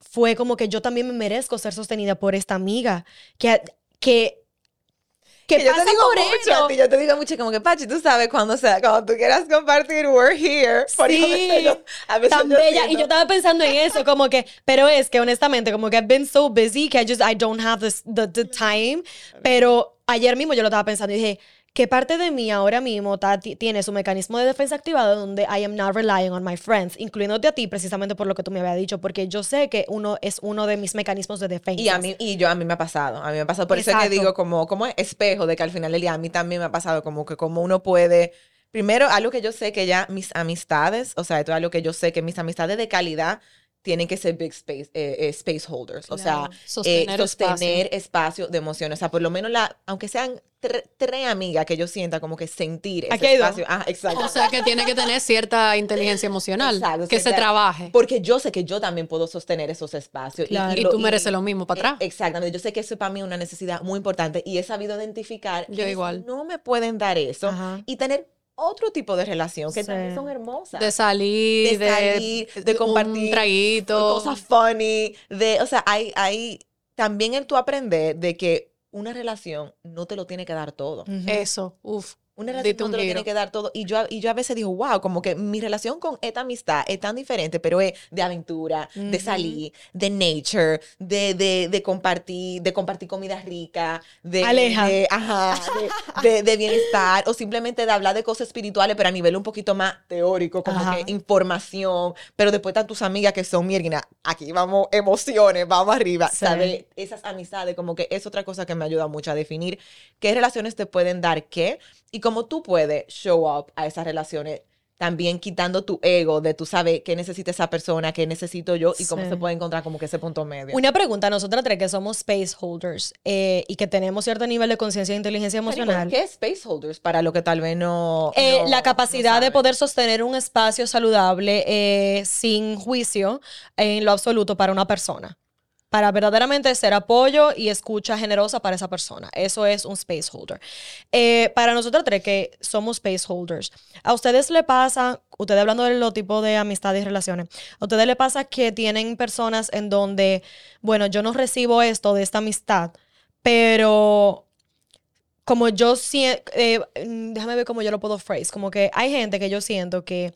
fue como que yo también me merezco ser sostenida por esta amiga que... que que Que yo pasa te digo por mucho ello. a ti, yo te digo mucho como que, Pachi, tú sabes cuando, sea, cuando tú quieras compartir, we're here. A veces Sí, yo- a veces tan bella. Y siento- yo estaba pensando en eso, como que, pero es que honestamente, como que I've been so busy que I just, I don't have this, the, the time. Pero ayer mismo yo lo estaba pensando y dije, ¿qué parte de mí ahora mismo tiene su mecanismo de defensa activado donde I am not relying on my friends, incluyéndote a ti precisamente por lo que tú me habías dicho, porque yo sé que uno es uno de mis mecanismos de defensa. Y a mí, y yo a mí me ha pasado, a mí me ha pasado, por eso es Exacto. que digo como, como espejo de que al final del día a mí también me ha pasado como que como uno puede, primero algo que yo sé que ya mis amistades, o sea, esto es algo que yo sé que mis amistades de calidad tienen que ser big space, eh, eh, space holders, o sea, eh, Sostener sostener espacio. de emociones, o sea, por lo menos la, aunque sean tres amigas que yo sienta como que sentir ese Aquí hay dos. espacio, ah, exacto. O sea que tiene que tener cierta inteligencia emocional. Exacto, que se trabaje. Porque yo sé que yo también puedo sostener esos espacios. Claro. Y tú mereces lo mismo para atrás. Eh, Exactamente. Yo sé que eso es para mí una necesidad muy importante y he sabido identificar. Yo quienes igual. No me pueden dar eso Ajá. y tener otro tipo de relación que Sí. también son hermosas. De salir, De de, salir, de compartir un traguito. Cosas funny. De, o sea, hay, hay también el tú aprender de que una relación no te lo tiene que dar todo. Eso, uf. Una relación Dite no un te lo giro. tiene que dar todo. Y yo, y yo a veces digo, wow, como que mi relación con esta amistad es tan diferente, pero es de aventura, de salir, de nature, de, de, de compartir, de compartir comida rica, de, Aleja. de- ajá, de, de- de bienestar, o simplemente de hablar de cosas espirituales, pero a nivel un poquito más teórico, como Ajá. que información, pero después están tus amigas que son mierda, aquí vamos emociones, vamos arriba, Sí. ¿sabes? Esas amistades, como que es otra cosa que me ayuda mucho a definir qué relaciones te pueden dar qué y cómo tú puedes show up a esas relaciones. También quitando tu ego de tú sabes qué necesita esa persona, qué necesito yo y cómo Sí. se puede encontrar como que ese punto medio. Una pregunta, nosotras tres que somos space holders eh, y que tenemos cierto nivel de conciencia e inteligencia emocional. ¿Qué es space holders para lo que tal vez no. Eh, no- la no capacidad de poder sostener un espacio saludable eh, sin juicio en lo absoluto para una persona. Para verdaderamente ser apoyo y escucha generosa para esa persona. Eso es un space holder. Eh, para nosotros tres que somos space holders, ¿a ustedes le pasa, ustedes hablando de los tipos de amistades y relaciones, ¿a ustedes le pasa que tienen personas en donde, bueno, yo no recibo esto de esta amistad, pero como yo siento, déjame ver cómo yo lo puedo phrase, como que hay gente que yo siento que,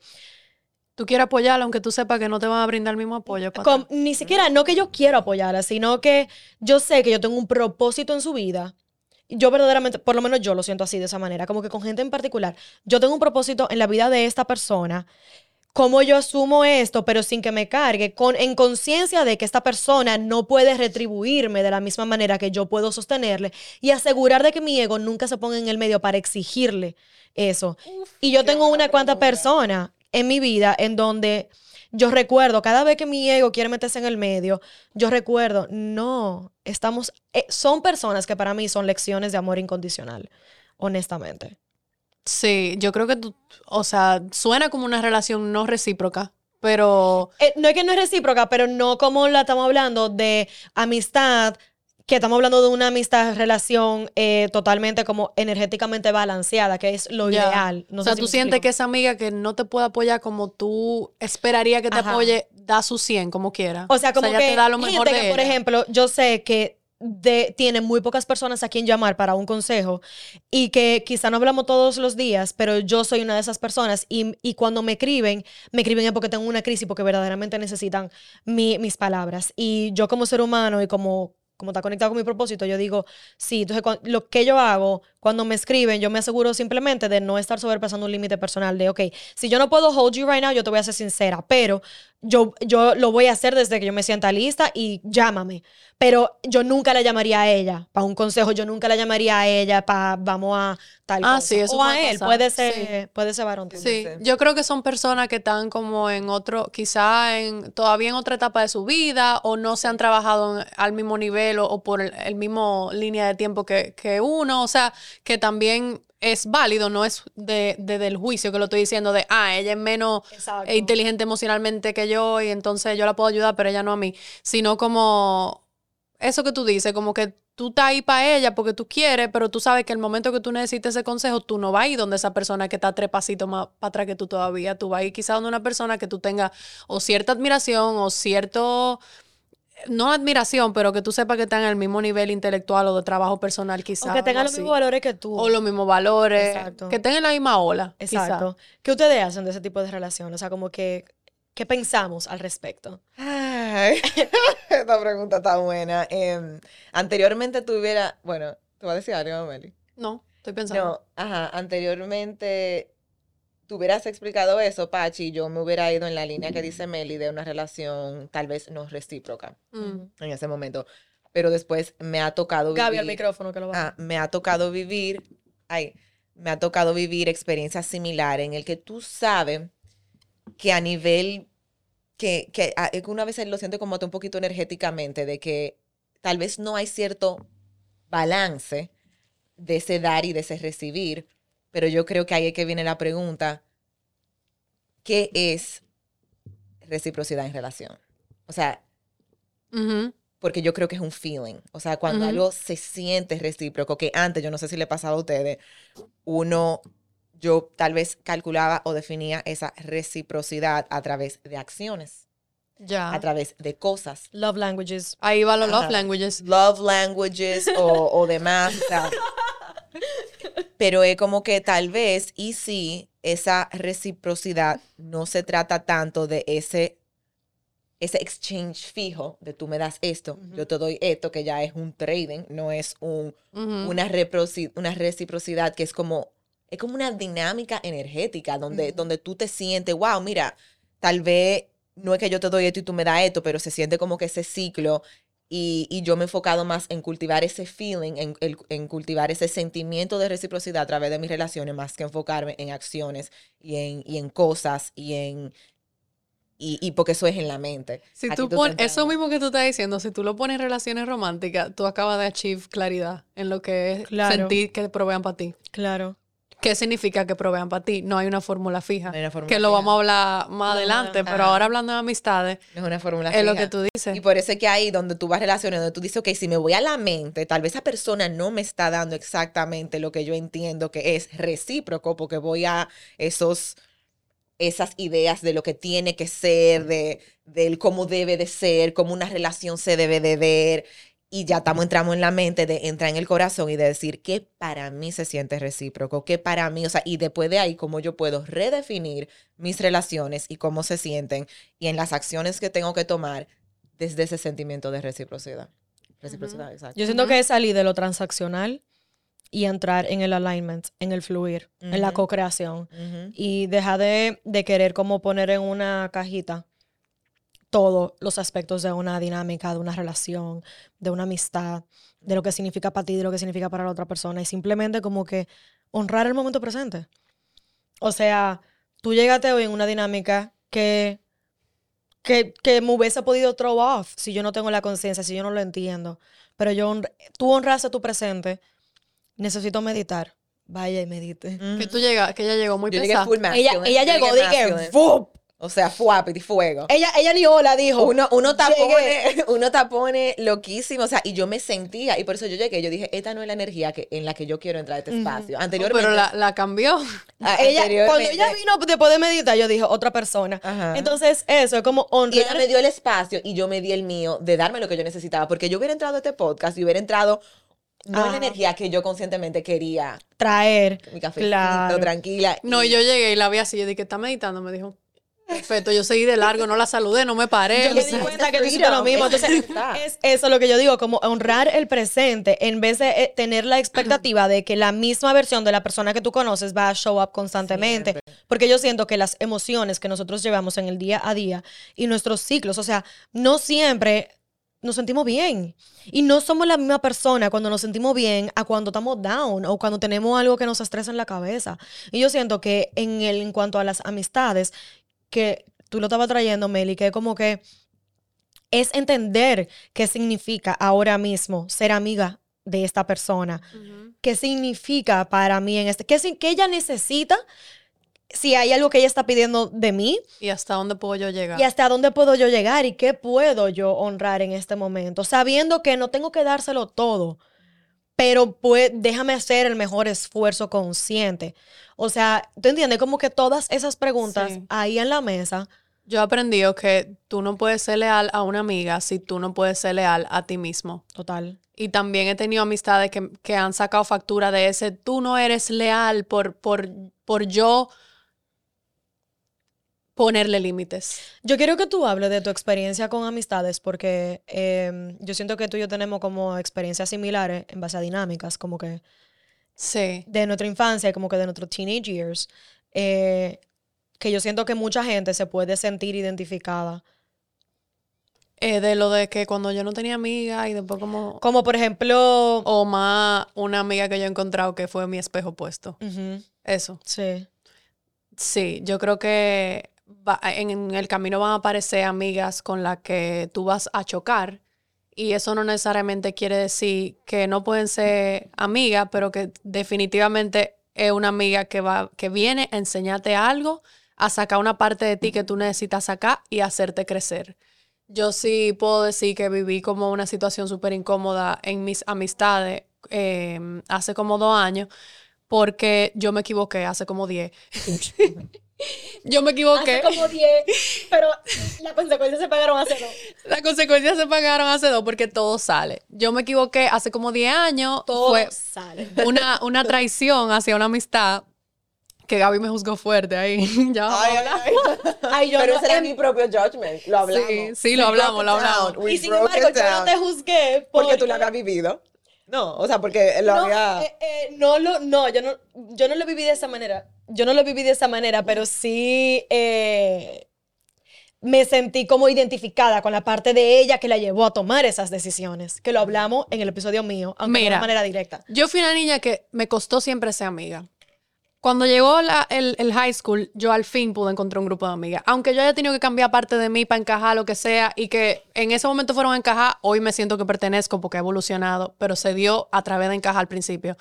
Tú quieres apoyarla aunque tú sepas que no te van a brindar el mismo apoyo. ni siquiera, no que yo quiero apoyarla, sino que yo sé que yo tengo un propósito en su vida. Yo verdaderamente, por lo menos yo lo siento así, de esa manera, como que con gente en particular, yo tengo un propósito en la vida de esta persona, cómo yo asumo esto, pero sin que me cargue, con, en conciencia de que esta persona no puede retribuirme de la misma manera que yo puedo sostenerle y asegurar de que mi ego nunca se ponga en el medio para exigirle eso. y yo tengo una cuanta persona en mi vida en donde yo recuerdo, cada vez que mi ego quiere meterse en el medio, yo recuerdo, no, estamos, eh, son personas que para mí son lecciones de amor incondicional, honestamente. Sí, yo creo que tú, o sea, suena como una relación no recíproca, pero Eh, no es que no es recíproca, pero no como la estamos hablando de amistad que estamos hablando de una amistad, relación eh, totalmente como energéticamente balanceada, que es lo ideal. No o sea, tú sientes que esa amiga que no te puede apoyar como tú esperaría que te Ajá. apoye, da su 100 como quiera. O sea, como ya que, te da lo mejor gente de que, por ejemplo, yo sé que de, tiene muy pocas personas a quien llamar para un consejo y que quizá no hablamos todos los días, pero yo soy una de esas personas y, y cuando me escriben, me escriben es porque tengo una crisis, porque verdaderamente necesitan mi- mis palabras. Y yo como ser humano y como, como está conectado con mi propósito, yo digo, sí, entonces lo que yo hago cuando me escriben, yo me aseguro simplemente de no estar sobrepasando un límite personal de, ok, si yo no puedo hold you right now, yo te voy a ser sincera, pero yo, yo lo voy a hacer desde que yo me sienta lista y llámame. Pero yo nunca la llamaría a ella para un consejo, yo nunca la llamaría a ella para vamos a tal Ah, cosa. sí, eso o a puede él, pasar, puede sí. ser, puede ser varón. también. Sí, Sí. yo creo que son personas que están como en otro, quizá en todavía en otra etapa de su vida o no se han trabajado en- al mismo nivel o, o por el, el mismo línea de tiempo que, que uno, o sea, que también es válido, no es de, de- del juicio que lo estoy diciendo de, ah, ella es menos Exacto. inteligente emocionalmente que yo y entonces yo la puedo ayudar, pero ella no a mí, sino como eso que tú dices, como que tú estás ahí para ella porque tú quieres, pero tú sabes que el momento que tú necesites ese consejo, tú no vas a ir donde esa persona que está tres pasitos más para atrás que tú todavía, tú vas a ir quizás donde una persona que tú tengas o cierta admiración o cierto, no admiración, pero que tú sepas que están en el mismo nivel intelectual o de trabajo personal quizás. O que tengan los mismos valores que tú. O los mismos valores, Exacto. que estén en la misma ola. quizá. Exacto. ¿Qué ustedes hacen de ese tipo de relación? O sea, como que, ¿qué pensamos al respecto? Ay, esta pregunta está buena. Em, anteriormente tuviera, bueno, ¿te vas a decir algo, Meli? No, estoy pensando. No, ajá, anteriormente tú hubieras explicado eso, Pachi, yo me hubiera ido en la línea que dice Meli de una relación tal vez no recíproca Mm. en ese momento. Pero después me ha tocado Gaby, al vivir- micrófono que lo va. Ah, me ha tocado vivir, ay, me ha tocado vivir experiencias similares en el que tú sabes que a nivel que, que a- es que una vez lo siento como un poquito energéticamente de que tal vez no hay cierto balance de ese dar y de ese recibir, pero yo creo que ahí es que viene la pregunta, ¿qué es reciprocidad en relación? O sea, porque yo creo que es un feeling. O sea, cuando Ujú. algo se siente recíproco, que antes, yo no sé si le pasaba a ustedes, uno, yo tal vez calculaba o definía esa reciprocidad a través de acciones, Ya. a través de cosas. Love languages. Ahí va los love languages. Love languages o, o demás. Pero es como que tal vez, y sí, esa reciprocidad no se trata tanto de ese, ese exchange fijo, de tú me das esto, yo te doy esto, que ya es un trading, no es un, una reciprocidad que es como, es como una dinámica energética donde, donde tú te sientes, wow, mira, tal vez no es que yo te doy esto y tú me das esto, pero se siente como que ese ciclo y, y yo me he enfocado más en cultivar ese feeling, en, cultivar ese sentimiento de reciprocidad a través de mis relaciones, más que enfocarme en acciones y en, y en cosas y en... Y, y porque eso es en la mente. Si tú eso mismo que tú estás diciendo, si tú lo pones en relaciones románticas, tú acabas de achieve claridad en lo que es Claro. sentir que provean para ti. Claro. ¿Qué significa que provean para ti? No hay una fórmula fija. No hay una fórmula que lo vamos a hablar más adelante, pero ahora hablando de amistades, No es una fórmula es lo que tú dices. Y por eso es que ahí donde tú vas relacionando, donde tú dices, ok, si me voy a la mente, tal vez esa persona no me está dando exactamente lo que yo entiendo que es recíproco, porque voy a esos, esas ideas de lo que tiene que ser, de, del cómo debe de ser, cómo una relación se debe de ver. Y ya estamos, entramos en la mente de entrar en el corazón y de decir que para mí se siente recíproco, que para mí, o sea, y después de ahí, cómo yo puedo redefinir mis relaciones y cómo se sienten y en las acciones que tengo que tomar desde ese sentimiento de reciprocidad. Reciprocidad, exacto. Yo siento que es salir de lo transaccional y entrar en el alignment, en el fluir, en la co-creación. Y dejar de, de querer como poner en una cajita todos los aspectos de una dinámica, de una relación, de una amistad, de lo que significa para ti, de lo que significa para la otra persona. Y simplemente como que honrar el momento presente. O sea, tú llegaste hoy en una dinámica que, que, que me hubiese podido throw off si yo no tengo la conciencia, si yo no lo entiendo. Pero yo honr- tú honraste tu presente. Necesito meditar. Vaya y medite. Que tú llegas, que ella llegó muy Yo llegué pesada. Ella, ella yo llegó, dije, masculine. ¡fup! O sea, fuap y fuego. Ella, ella ni hola dijo. Uno, uno Llegué. tapone, uno tapone loquísimo, o sea, y yo me sentía, y por eso yo llegué, yo dije, esta no es la energía que, en la que yo quiero entrar a este espacio. Anteriormente, Pero la, la cambió. ah, Ella, cuando ella vino después de meditar, yo dije, otra persona. Ajá. Entonces, eso es como Y ella honrar. me dio el espacio y yo me di el mío de darme lo que yo necesitaba, porque yo hubiera entrado a este podcast y hubiera entrado no Ajá. la energía que yo conscientemente quería, traer. mi cafecito, Claro. tranquila. No, y yo llegué y la vi así. Yo dije, ¿está meditando? Me dijo, perfecto. Yo seguí de largo, no la saludé, no me paré. Yo me di cuenta que tú hiciste lo mismo. Entonces, es eso lo que yo digo, como honrar el presente en vez de eh, tener la expectativa de que la misma versión de la persona que tú conoces va a show up constantemente. Porque yo siento que las emociones que nosotros llevamos en el día a día y nuestros ciclos, o sea, no siempre nos sentimos bien. Y no somos la misma persona cuando nos sentimos bien a cuando estamos down o cuando tenemos algo que nos estresa en la cabeza. Y yo siento que en, el, en cuanto a las amistades, que tú lo estabas trayendo, Meli, que como que es entender qué significa ahora mismo ser amiga de esta persona. ujú. ¿Qué significa para mí en este? ¿Qué, qué ella necesita? Si hay algo que ella está pidiendo de mí ¿Y hasta dónde puedo yo llegar? y hasta dónde puedo yo llegar y qué puedo yo honrar en este momento, sabiendo que no tengo que dárselo todo, pero pues déjame hacer el mejor esfuerzo consciente. O sea, ¿tú entiendes? Como que todas esas preguntas Sí. ahí en la mesa, Yo he aprendido que tú no puedes ser leal a una amiga si tú no puedes ser leal a ti mismo. total. Y también he tenido amistades que, que han sacado factura de ese, tú no eres leal por, por, por yo ponerle límites. Yo quiero que tú hables de tu experiencia con amistades porque em, yo siento que tú y yo tenemos como experiencias similares en base a dinámicas, como que Sí. de nuestra infancia, como que de nuestros teenage years, eh, que yo siento que mucha gente se puede sentir identificada. Eh, de lo de que cuando yo no tenía amiga y después como... Como por ejemplo... O más una amiga que yo he encontrado que fue mi espejo puesto. Eso. sí. Sí, yo creo que va- en el camino van a aparecer amigas con las que tú vas a chocar y eso no necesariamente quiere decir que no pueden ser amigas, pero que definitivamente es una amiga que va que viene a enseñarte algo, a sacar una parte de ti que tú necesitas sacar y hacerte crecer. Yo sí puedo decir que viví como una situación súper incómoda en mis amistades eh, hace como dos años porque yo me equivoqué hace como diez. Yo me equivoqué. como 10, pero las consecuencias se pagaron hace dos. Las consecuencias se pagaron hace dos porque todo sale. Yo me equivoqué hace como 10 años. Todo Fue sale. una, una traición hacia una amistad que Gaby me juzgó fuerte ahí. ya Ay, ay, ay. Ay, yo Pero no- ese era mi propio judgment. Lo hablamos. Sí, sí, lo hablamos, lo hablamos. We Y sin embargo, yo no te juzgué Porque tú lo habías vivido. No, o sea, porque lo no, había. eh, eh, no lo, no, yo no, yo no lo viví de esa manera. Yo no lo viví de esa manera, pero sí eh, me sentí como identificada con la parte de ella que la llevó a tomar esas decisiones, que lo hablamos en el episodio mío, aunque Mira. de manera directa. Yo fui una niña que me costó siempre ser amiga. Cuando llegó la- el, el high school, yo al fin pude encontrar un grupo de amigas. Aunque yo haya tenido que cambiar parte de mí para encajar lo que sea y que en ese momento fueron a encajar, hoy me siento que pertenezco porque he evolucionado, pero se dio a través de encajar al principio.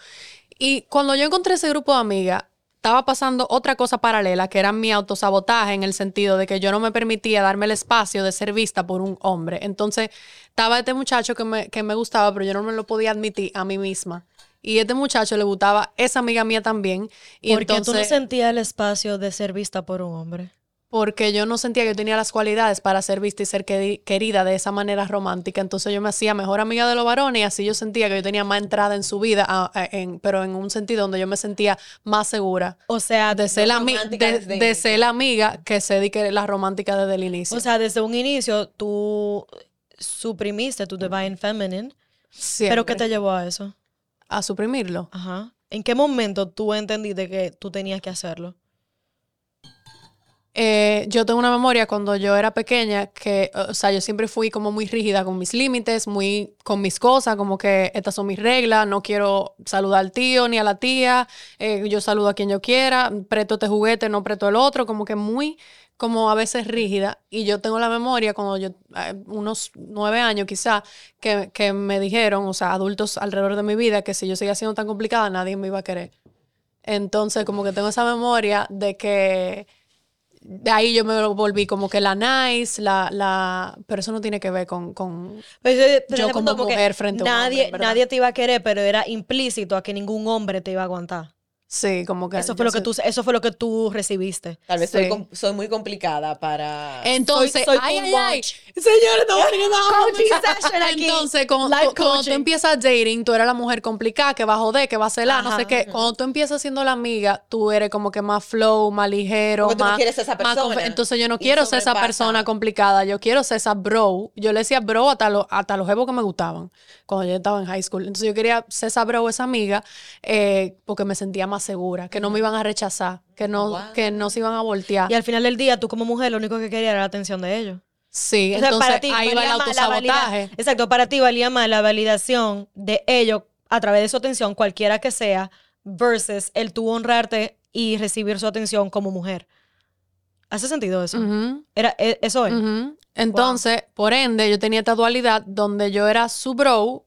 Y cuando yo encontré ese grupo de amigas, estaba pasando otra cosa paralela, que era mi autosabotaje en el sentido de que yo no me permitía darme el espacio de ser vista por un hombre. Entonces, estaba este muchacho que me, que me gustaba, pero yo no me lo podía admitir a mí misma. Y este muchacho le gustaba esa amiga mía también. Y Porque tú no entonces, sentías el espacio de ser vista por un hombre. Porque yo no sentía que yo tenía las cualidades para ser vista y ser queri- querida de esa manera romántica. Entonces yo me hacía mejor amiga de los varones y así yo sentía que yo tenía más entrada en su vida, a- a- en- pero en un sentido donde yo me sentía más segura. O sea, De ser, la, de, de ser la amiga que se dedique la romántica desde el inicio. o sea, desde un inicio tú suprimiste tu divine feminine, pero ¿qué te llevó a eso? A suprimirlo. Ajá. ¿En qué momento tú entendiste que tú tenías que hacerlo? Eh, yo tengo una memoria cuando yo era pequeña que, o sea, yo siempre fui como muy rígida con mis límites, muy con mis cosas, como que estas son mis reglas, no quiero saludar al tío ni a la tía, eh, yo saludo a quien yo quiera, preto este juguete, no preto el otro, como que muy, como a veces rígida. Y yo tengo la memoria cuando yo, eh, unos nueve años quizá, que, que me dijeron, o sea, adultos alrededor de mi vida, que si yo seguía siendo tan complicada, nadie me iba a querer. Entonces, como que tengo esa memoria de que de ahí yo me volví como que la nice, la, la, pero eso no tiene que ver con, con Pues, eh, pero yo como mujer frente a un nadie, hombre, nadie te iba a querer, pero era implícito a que ningún hombre te iba a aguantar. Sí, como que Eso fue lo que tú, eso fue lo que tú recibiste. Tal vez Sí. soy, com- soy muy complicada para... Entonces, soy ay, con ay, ay. watch. Señores, no, Coaching session aquí. Entonces, cuando, Life tú- cuando tú empiezas dating, tú eres la mujer complicada que va a joder, que va a celar, no sé qué. Cuando tú empiezas siendo la amiga, tú eres como que más flow, más ligero, Porque tú no quieres ser esa persona. Entonces, yo no quiero ser esa pasa. persona complicada, yo quiero ser esa bro. Yo le decía bro hasta, lo- hasta los jevos que me gustaban cuando yo estaba en high school. Entonces, yo quería ser esa bro, esa amiga, eh, porque me sentía más segura, que no me iban a rechazar, que no, Wow. que no se iban a voltear. Y al final del día, tú como mujer, lo único que querías era la atención de ellos. Sí, O sea, entonces para ti ahí va el valía más la valida- autosabotaje. Exacto, para ti valía más la validación de ellos a través de su atención, cualquiera que sea, versus el tú honrarte y recibir su atención como mujer. ¿Hace sentido eso? Era, e- eso es. Entonces, por ende, yo tenía esta dualidad donde yo era su bro,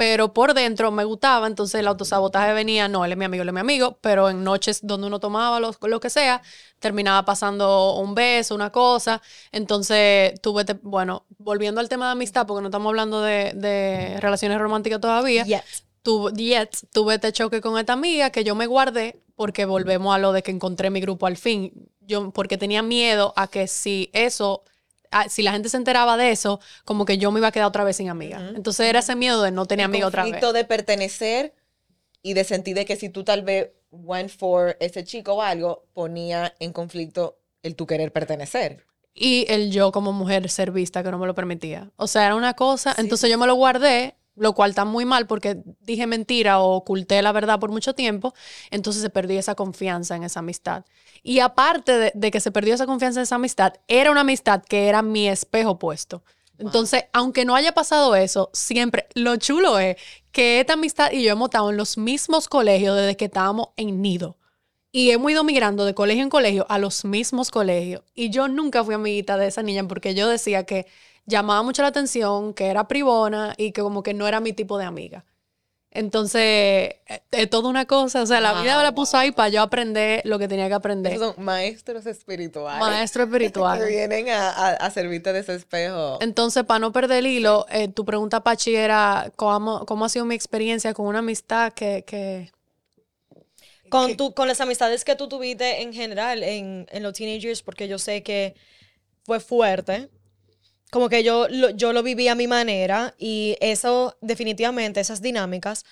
pero por dentro me gustaba, entonces el autosabotaje venía, no, él es mi amigo, él es mi amigo, pero en noches donde uno tomaba lo, lo que sea, terminaba pasando un beso, una cosa, entonces tuve, bueno, volviendo al tema de amistad, porque no estamos hablando de, de relaciones románticas todavía, Yes. tuve, yet, tuve este choque con esta amiga que yo me guardé porque volvemos a lo de que encontré mi grupo al fin. Yo, porque tenía miedo a que si eso, si la gente se enteraba de eso, como que yo me iba a quedar otra vez sin amiga. Entonces era ese miedo de no tener amiga otra vez. de pertenecer y de sentir de que si tú tal vez went for ese chico o algo, ponía en conflicto el tu querer pertenecer. Y el yo como mujer ser vista que no me lo permitía. O sea, era una cosa, Sí, entonces yo me lo guardé, lo cual está muy mal porque dije mentira o oculté la verdad por mucho tiempo, entonces se perdió esa confianza en esa amistad. Y aparte de, de que se perdió esa confianza en esa amistad, era una amistad que era mi espejo puesto. Entonces, aunque no haya pasado eso, siempre, lo chulo es que esta amistad y yo hemos estado en los mismos colegios desde que estábamos en nido. Y hemos ido migrando de colegio en colegio a los mismos colegios. Y yo nunca fui amiguita de esa niña porque yo decía que llamaba mucho la atención, que era privona y que como que no era mi tipo de amiga. Entonces, eh, es toda una cosa. O sea, la vida Wow, la puso ahí para yo aprender lo que tenía que aprender. Esos son maestros espirituales. Maestro Que espiritual. vienen a, a- a servirte de ese espejo. Entonces, para no perder el hilo, eh, tu pregunta, Pachi, era ¿cómo, cómo ha sido mi experiencia con una amistad que... que... Con, tu, con las amistades que tú tuviste en general en, en los teenagers, porque yo sé que fue fuerte. Como que yo lo, yo lo viví a mi manera y eso definitivamente, esas dinámicas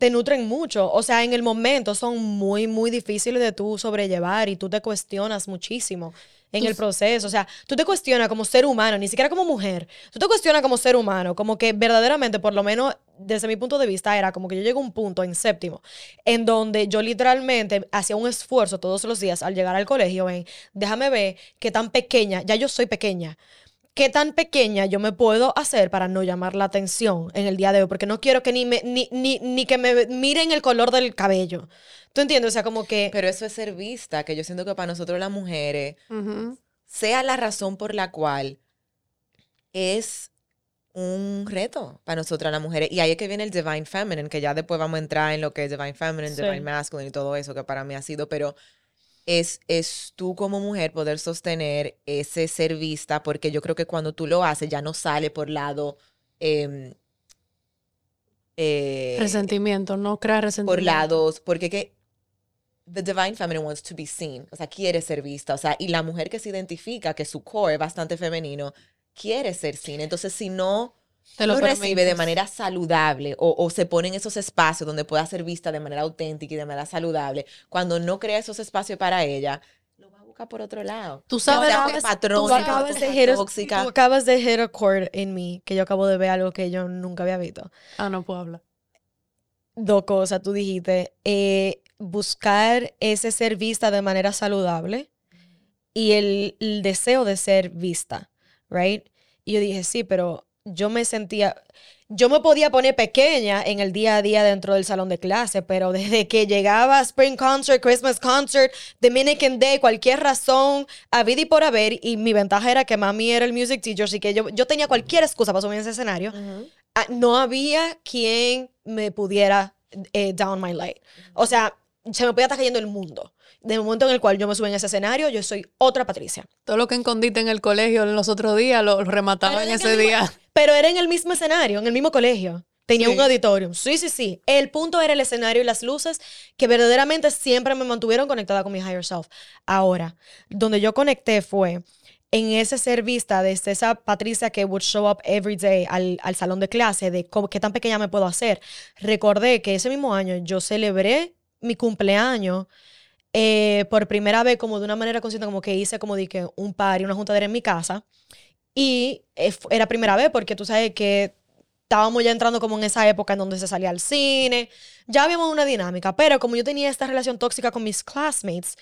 te nutren mucho. O sea, en el momento son muy, muy difíciles de tú sobrellevar y tú te cuestionas muchísimo en el proceso. O sea, tú te cuestionas como ser humano, ni siquiera como mujer. Tú te cuestionas como ser humano, como que verdaderamente, por lo menos desde mi punto de vista, era como que yo llegué a un punto en séptimo en donde yo literalmente hacía un esfuerzo todos los días al llegar al colegio en, déjame ver qué tan pequeña, ya yo soy pequeña, qué tan pequeña yo me puedo hacer para no llamar la atención en el día de hoy, porque no quiero que ni, me, ni, ni, ni que me miren el color del cabello. ¿Tú entiendes? O sea, como que... Pero eso es ser vista, que yo siento que para nosotros las mujeres, sea la razón por la cual es un reto para nosotras las mujeres. Y ahí es que viene el Divine Feminine, que ya después vamos a entrar en lo que es Divine Feminine, Sí. Divine Masculine y todo eso, que para mí ha sido, pero es, es tú como mujer poder sostener ese ser vista, porque yo creo que cuando tú lo haces ya no sale por lado... em, eh, Resentimiento, no crea resentimiento. por lados, porque que the divine feminine wants to be seen, o sea, quiere ser vista, o sea, y la mujer que se identifica que su core es bastante femenino, quiere ser seen. Entonces, si no Te lo lo recibe de manera saludable o, o se pone en esos espacios donde pueda ser vista de manera auténtica y de manera saludable, cuando no crea esos espacios para ella, lo va a buscar por otro lado. Tú sabes, por tú patrón, Tú acabas, de hit a- tóxica. tú acabas de hit a chord en mí, que yo acabo de ver algo que yo nunca había visto. Ah, no puedo hablar. dos cosas. Tú dijiste, eh, buscar ese ser vista de manera saludable y el, el deseo de ser vista, right? Y yo dije, sí, pero yo me sentía, yo me podía poner pequeña en el día a día dentro del salón de clase, pero desde que llegaba Spring Concert, Christmas Concert, Dominican Day, cualquier razón, habida y por haber, y mi ventaja era que mami era el music teacher, así que yo, yo tenía cualquier excusa para subir en ese escenario ah, no había quien me pudiera eh, down my light. O sea, se me podía estar cayendo el mundo. De momento en el cual yo me subo en ese escenario, yo soy otra Patricia. Todo lo que escondiste en el colegio en los otros días lo, lo remataba en ese día. Pero era en el mismo escenario, en el mismo colegio. Tenía Sí. un auditorium. Sí, sí, sí. El punto era el escenario y las luces que verdaderamente siempre me mantuvieron conectada con mi higher self. Ahora, donde yo conecté fue en ese ser vista desde esa Patricia que would show up every day al, al salón de clase, de cómo, qué tan pequeña me puedo hacer. Recordé que ese mismo año yo celebré mi cumpleaños eh, por primera vez como de una manera consciente, como que hice como de que un par y una juntadera en mi casa. Y eh, era primera vez porque tú sabes que estábamos ya entrando como en esa época en donde se salía al cine, ya habíamos una dinámica, pero como yo tenía esta relación tóxica con mis classmates,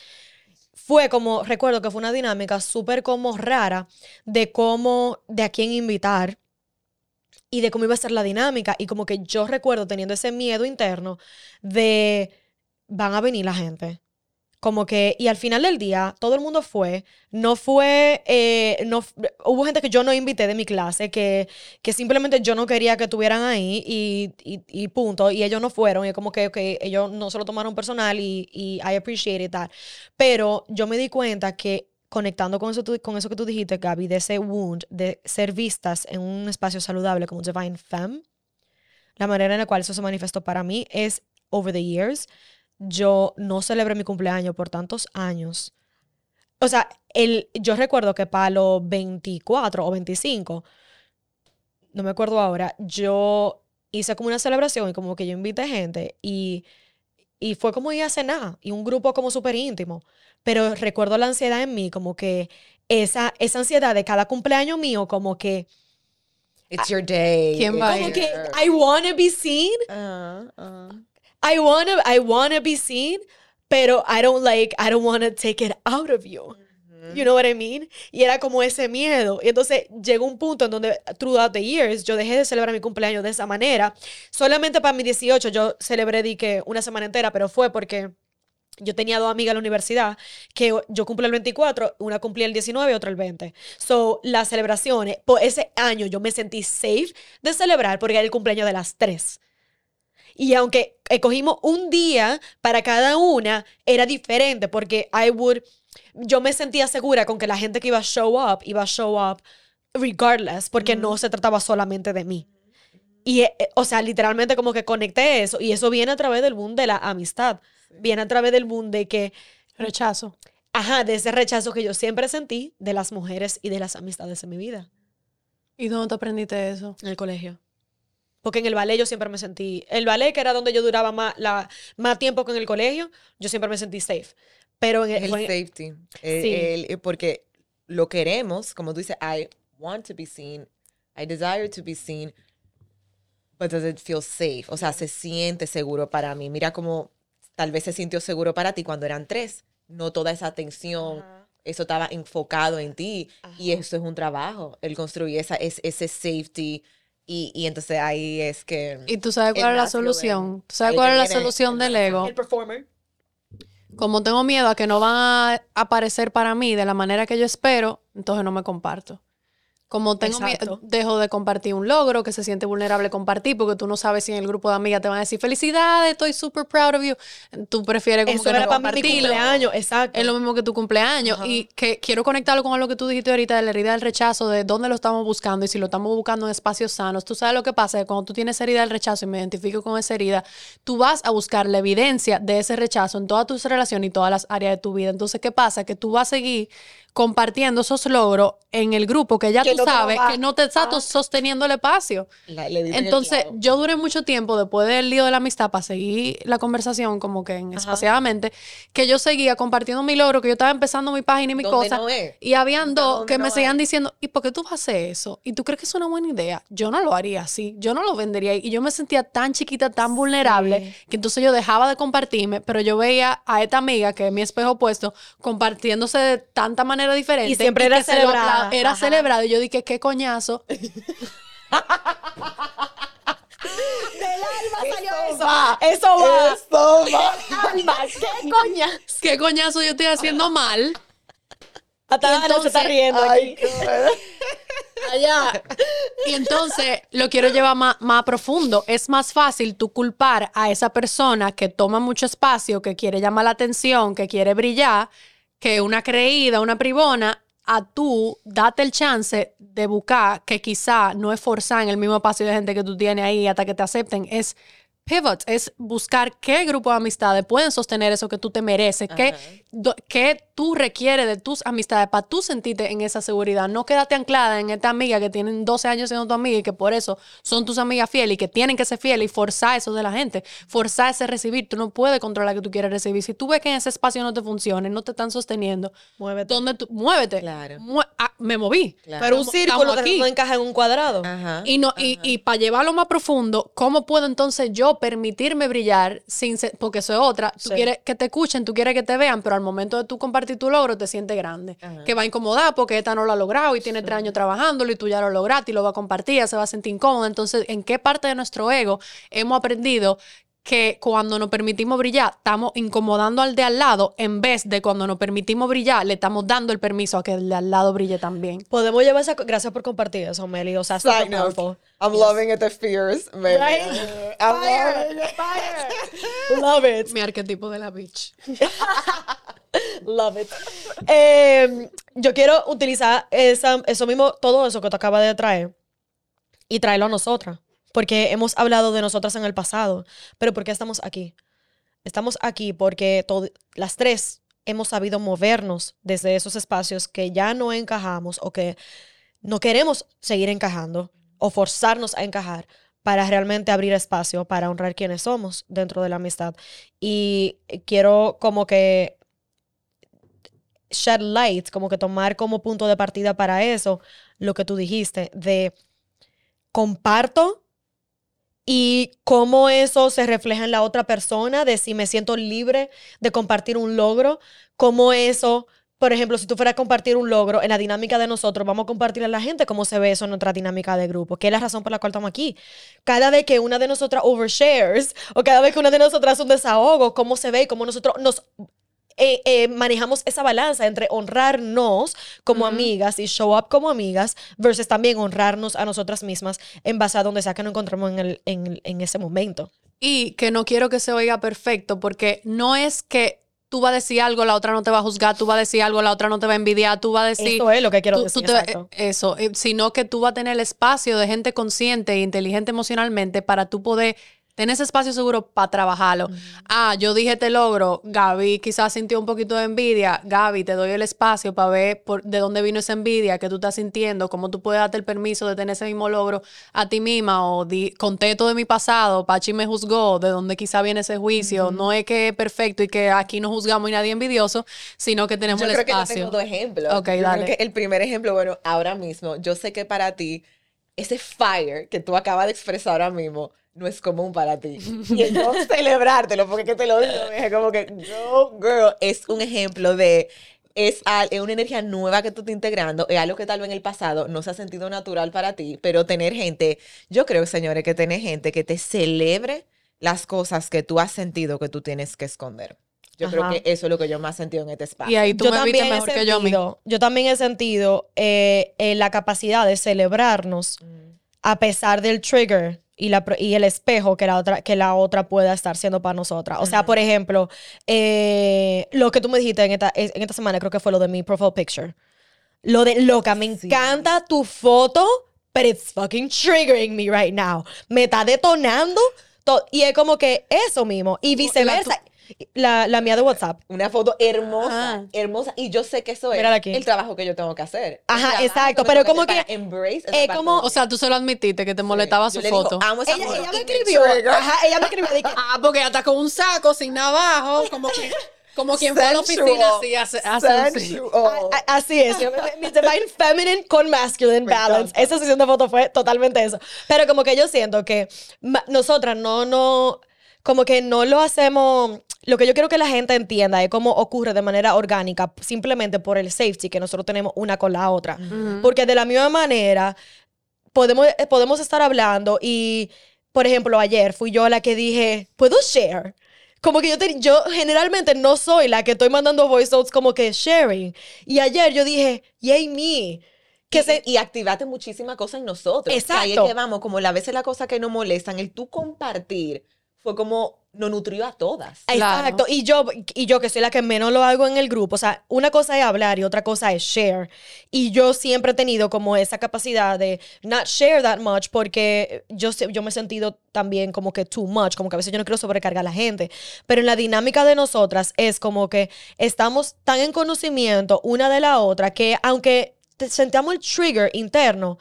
fue como, recuerdo que fue una dinámica súper como rara de cómo, de a quién invitar y de cómo iba a ser la dinámica y como que yo recuerdo teniendo ese miedo interno de van a venir la gente. Como que, y al final del día, todo el mundo fue, no fue, eh, no, hubo gente que yo no invité de mi clase, que, que simplemente yo no quería que estuvieran ahí y, y, punto, y ellos no fueron, y como que, que ellos no se lo tomaron personal y, I appreciate that. Pero yo me di cuenta que conectando con eso, con eso que tú dijiste, Gaby, de ese wound, de ser vistas en un espacio saludable como Divine Femme, la manera en la cual eso se manifestó para mí es, over the years, yo no celebré mi cumpleaños por tantos años. O sea, el, yo recuerdo que para los 24 o 25, no me acuerdo ahora, yo hice como una celebración y como que yo invité gente y, y fue como ir a cenar y un grupo como súper íntimo. Pero recuerdo la ansiedad en mí, como que esa, esa ansiedad de cada cumpleaños mío, como que, It's your day. ¿Quién va a como ir? que I wanna be seen. Ah, ah. I wanna, I wanna be seen, pero I don't like, I don't wanna take it out of you. You know what I mean? Y era como ese miedo. Y entonces llegó un punto en donde, throughout the years, yo dejé de celebrar mi cumpleaños de esa manera. Solamente para mi 18 yo celebré, di que una semana entera, pero fue porque yo tenía dos amigas en la universidad que yo cumplí el 24, una cumplía el 19 y otra el 20. So, las celebraciones, por ese año yo me sentí safe de celebrar porque era el cumpleaños de las tres. Y aunque escogimos un día para cada una, era diferente porque I would, yo me sentía segura con que la gente que iba a show up, iba a show up regardless, porque no se trataba solamente de mí. Y, eh, eh, o sea, literalmente como que conecté eso. Y eso viene a través del boom de la amistad. Viene a través del boom de que, Rechazo. ajá, de ese rechazo que yo siempre sentí de las mujeres y de las amistades en mi vida. ¿Y dónde te aprendiste eso? En el colegio. Porque en el ballet yo siempre me sentí. El ballet, que era donde yo duraba más, la, más tiempo que en el colegio, yo siempre me sentí safe. Pero en el, El en- safety. El- Sí. el- eh, porque lo queremos, como tú dices, I want to be seen, I desire to be seen, but does it feel safe? O sea, se siente seguro para mí. Mira cómo tal vez se sintió seguro para ti cuando eran tres. No toda esa atención, eso estaba enfocado en ti. Y eso es un trabajo, el construir esa, es- ese safety. Y, y entonces ahí es que... ¿Y tú sabes cuál es la solución? ¿Tú sabes cuál es la solución el del ego? el performer. Como tengo miedo a que no van a aparecer para mí de la manera que yo espero, entonces no me comparto. Como tengo miedo, dejo de compartir un logro que se siente vulnerable compartir porque tú no sabes si en el grupo de amigas te van a decir felicidades, estoy super proud of you. Tú prefieres como Eso que era no para mi cumpleaños, exacto. Es lo mismo que tu cumpleaños. Ajá. Y que quiero conectarlo con lo que tú dijiste ahorita de la herida del rechazo, de dónde lo estamos buscando y si lo estamos buscando en espacios sanos. Tú sabes lo que pasa, que cuando tú tienes herida del rechazo y me identifico con esa herida, tú vas a buscar la evidencia de ese rechazo en todas tus relaciones y todas las áreas de tu vida. Entonces, ¿qué pasa? Que tú vas a seguir compartiendo esos logros en el grupo que ya Que tú no sabes que no te está Ah. sosteniendo el espacio. la- le diste en el Entonces, yo duré mucho tiempo después del lío de la amistad para seguir la conversación como que en espaciadamente, que yo seguía compartiendo mi logro, que yo estaba empezando mi página y mi cosa. no. Y habían dos que no me es. seguían diciendo, ¿y por qué tú vas a hacer eso? ¿Y tú crees que es una buena idea? Yo no lo haría así, yo no lo vendería. Y yo me sentía tan chiquita, tan vulnerable, que entonces yo dejaba de compartirme, pero yo veía a esta amiga, que es mi espejo opuesto, compartiéndose de tanta manera diferente. Y siempre era apla- Era Ajá. celebrado. Y yo dije, qué coñazo. Del alma salió eso. Eso va. Eso va. Alma, ¿qué coña? qué coñazo yo estoy haciendo mal. Hasta se está riendo Ay, aquí. allá. Y entonces lo quiero llevar más, más profundo. Es más fácil tú culpar a esa persona que toma mucho espacio, que quiere llamar la atención, que quiere brillar, que una creída, una privona, a tú date el chance de buscar que quizá no es forzar en el mismo espacio de gente que tú tienes ahí hasta que te acepten, es pivot, es buscar qué grupo de amistades pueden sostener eso que tú te mereces, qué, do- qué tú requieres de tus amistades para tú sentirte en esa seguridad. No quédate anclada en esta amiga que tienen 12 años siendo tu amiga y que por eso son tus amigas fieles y que tienen que ser fieles y forzar eso de la gente, forzar ese recibir. Tú no puedes controlar que tú quieres recibir. Si tú ves que en ese espacio no te funciona, no te están sosteniendo, Muévete. ¿dónde tú? Muévete. Claro. Mue- ah, me moví. Claro. Pero un círculo aquí. no encaja en un cuadrado. Ajá. Y, no, y, y para llevarlo más profundo, ¿cómo puedo entonces yo permitirme brillar sin ser- porque eso es otra? Tú Sí. quieres que te escuchen, tú quieres que te vean, pero al momento de tú compartir tu logro te sientes grande. Ajá. Que va a incomodar porque esta no lo ha logrado y tiene tres años trabajándolo y tú ya lo lograste y lo va a compartir, ya se va a sentir incómoda. Entonces, ¿en qué parte de nuestro ego hemos aprendido que cuando nos permitimos brillar, estamos incomodando al de al lado, en vez de cuando nos permitimos brillar, le estamos dando el permiso a que el de al lado brille también? Podemos llevar esa... Gracias por compartir eso, Meli. O sea, powerful. I'm loving it, the fears. baby. Right? I'm Fire, loving it. fire. Love it. Mi arquetipo de la bitch. Love it. Eh, yo quiero utilizar esa- eso mismo, todo eso que tú acabas de traer y traerlo a nosotras. Porque hemos hablado de nosotras en el pasado. Pero ¿por qué estamos aquí? Estamos aquí porque las tres hemos sabido movernos desde esos espacios que ya no encajamos o que no queremos seguir encajando o forzarnos a encajar para realmente abrir espacio para honrar quienes somos dentro de la amistad. Y quiero como que shed light, como que tomar como punto de partida para eso lo que tú dijiste, de comparto y cómo eso se refleja en la otra persona, de si me siento libre de compartir un logro, cómo eso, por ejemplo, si tú fueras a compartir un logro en la dinámica de nosotros, vamos a compartir a la gente cómo se ve eso en nuestra dinámica de grupo, que es la razón por la cual estamos aquí. Cada vez que una de nosotras overshares o cada vez que una de nosotras hace un desahogo, cómo se ve y cómo nosotros nos eh, eh, manejamos esa balanza entre honrarnos como amigas y show up como amigas versus también honrarnos a nosotras mismas en base a donde sea que nos encontramos en, el, en, en ese momento. Y que no quiero que se oiga perfecto, porque no es que tú vas a decir algo, la otra no te va a juzgar, tú vas a decir algo, la otra no te va a envidiar, tú vas a decir... Eso es lo que quiero tú- decir. tú te eh, eso, sino que tú vas a tener el espacio de gente consciente e inteligente emocionalmente para tú poder tener ese espacio seguro para trabajarlo. Ah, yo dije te logro, Gaby quizás sintió un poquito de envidia, Gaby, te doy el espacio para ver por, de dónde vino esa envidia que tú estás sintiendo, cómo tú puedes darte el permiso de tener ese mismo logro a ti misma o di, conté todo de mi pasado, Pachi me juzgó, de dónde quizá viene ese juicio. No es que es perfecto y que aquí no juzgamos y nadie envidioso, sino que tenemos Yo el creo que yo espacio. tengo dos ejemplos. Ok, Yo creo dale. que el primer ejemplo, bueno, ahora mismo, yo sé que para ti, ese fire que tú acabas de expresar ahora mismo, no es común para ti. Y el yo celebrártelo, porque que te lo digo, es como que, no, girl, es un ejemplo de, es, una energía nueva que tú estás integrando, es algo que tal vez en el pasado no se ha sentido natural para ti, pero tener gente, yo creo, señores, que tener gente que te celebre las cosas que tú has sentido que tú tienes que esconder. Yo creo que eso es lo que yo más he sentido en este espacio. Y ahí tú yo me viste también, he mejor que yo a mí. sentido, yo también he sentido eh, eh, la capacidad de celebrarnos a pesar del trigger y, la, y el espejo que la otra, que la otra pueda estar siendo para nosotras. O sea, por ejemplo, eh, lo que tú me dijiste en esta, en esta semana, creo que fue lo de mi profile picture. Lo de, loca, me Sí. encanta tu foto, but it's fucking triggering me right now. Me está detonando. to- y es como que eso mismo. Y viceversa. La, la mía de WhatsApp. Una foto hermosa, hermosa. Y yo sé que eso es Mírala aquí. el trabajo que yo tengo que hacer. Ajá, exacto, pero como que embrace esa es parte como-. O sea, tú se lo admitiste que te molestaba Yo su le digo, foto. amo esa Ella, foto. ella me escribió. trigger. Ajá, ella me escribió. de que, Ah, porque ella está con un saco sin abajo, como que, como quien fue a la oficina Sensual. así hace, hace así. Sensual. A- a- Así es. yo- divine feminine con masculine balance. encanta. Esa sesión de fotos fue totalmente eso. Pero como que yo siento que ma- nosotras no, no, como que no lo hacemos. Lo que yo quiero que la gente entienda es cómo ocurre de manera orgánica, simplemente por el safety que nosotros tenemos una con la otra. Porque de la misma manera, podemos, eh, podemos estar hablando y, por ejemplo, ayer fui yo la que dije, ¿puedo share? Como que yo, te- yo generalmente no soy la que estoy mandando voice notes como que sharing. Y ayer yo dije, yay me. que se, y activaste muchísimas cosas en nosotros. Que ahí es Exacto. que vamos, como la veces las cosas que nos molestan, el tú compartir fue como nos nutrió a todas. Claro. Exacto. Y yo, y yo que soy la que menos lo hago en el grupo. O sea, una cosa es hablar y otra cosa es share. Y yo siempre he tenido como esa capacidad de not share that much porque yo, yo me he sentido también como que too much, como que a veces yo no quiero sobrecargar a la gente. Pero en la dinámica de nosotras es como que estamos tan en conocimiento una de la otra que aunque sentamos el trigger interno,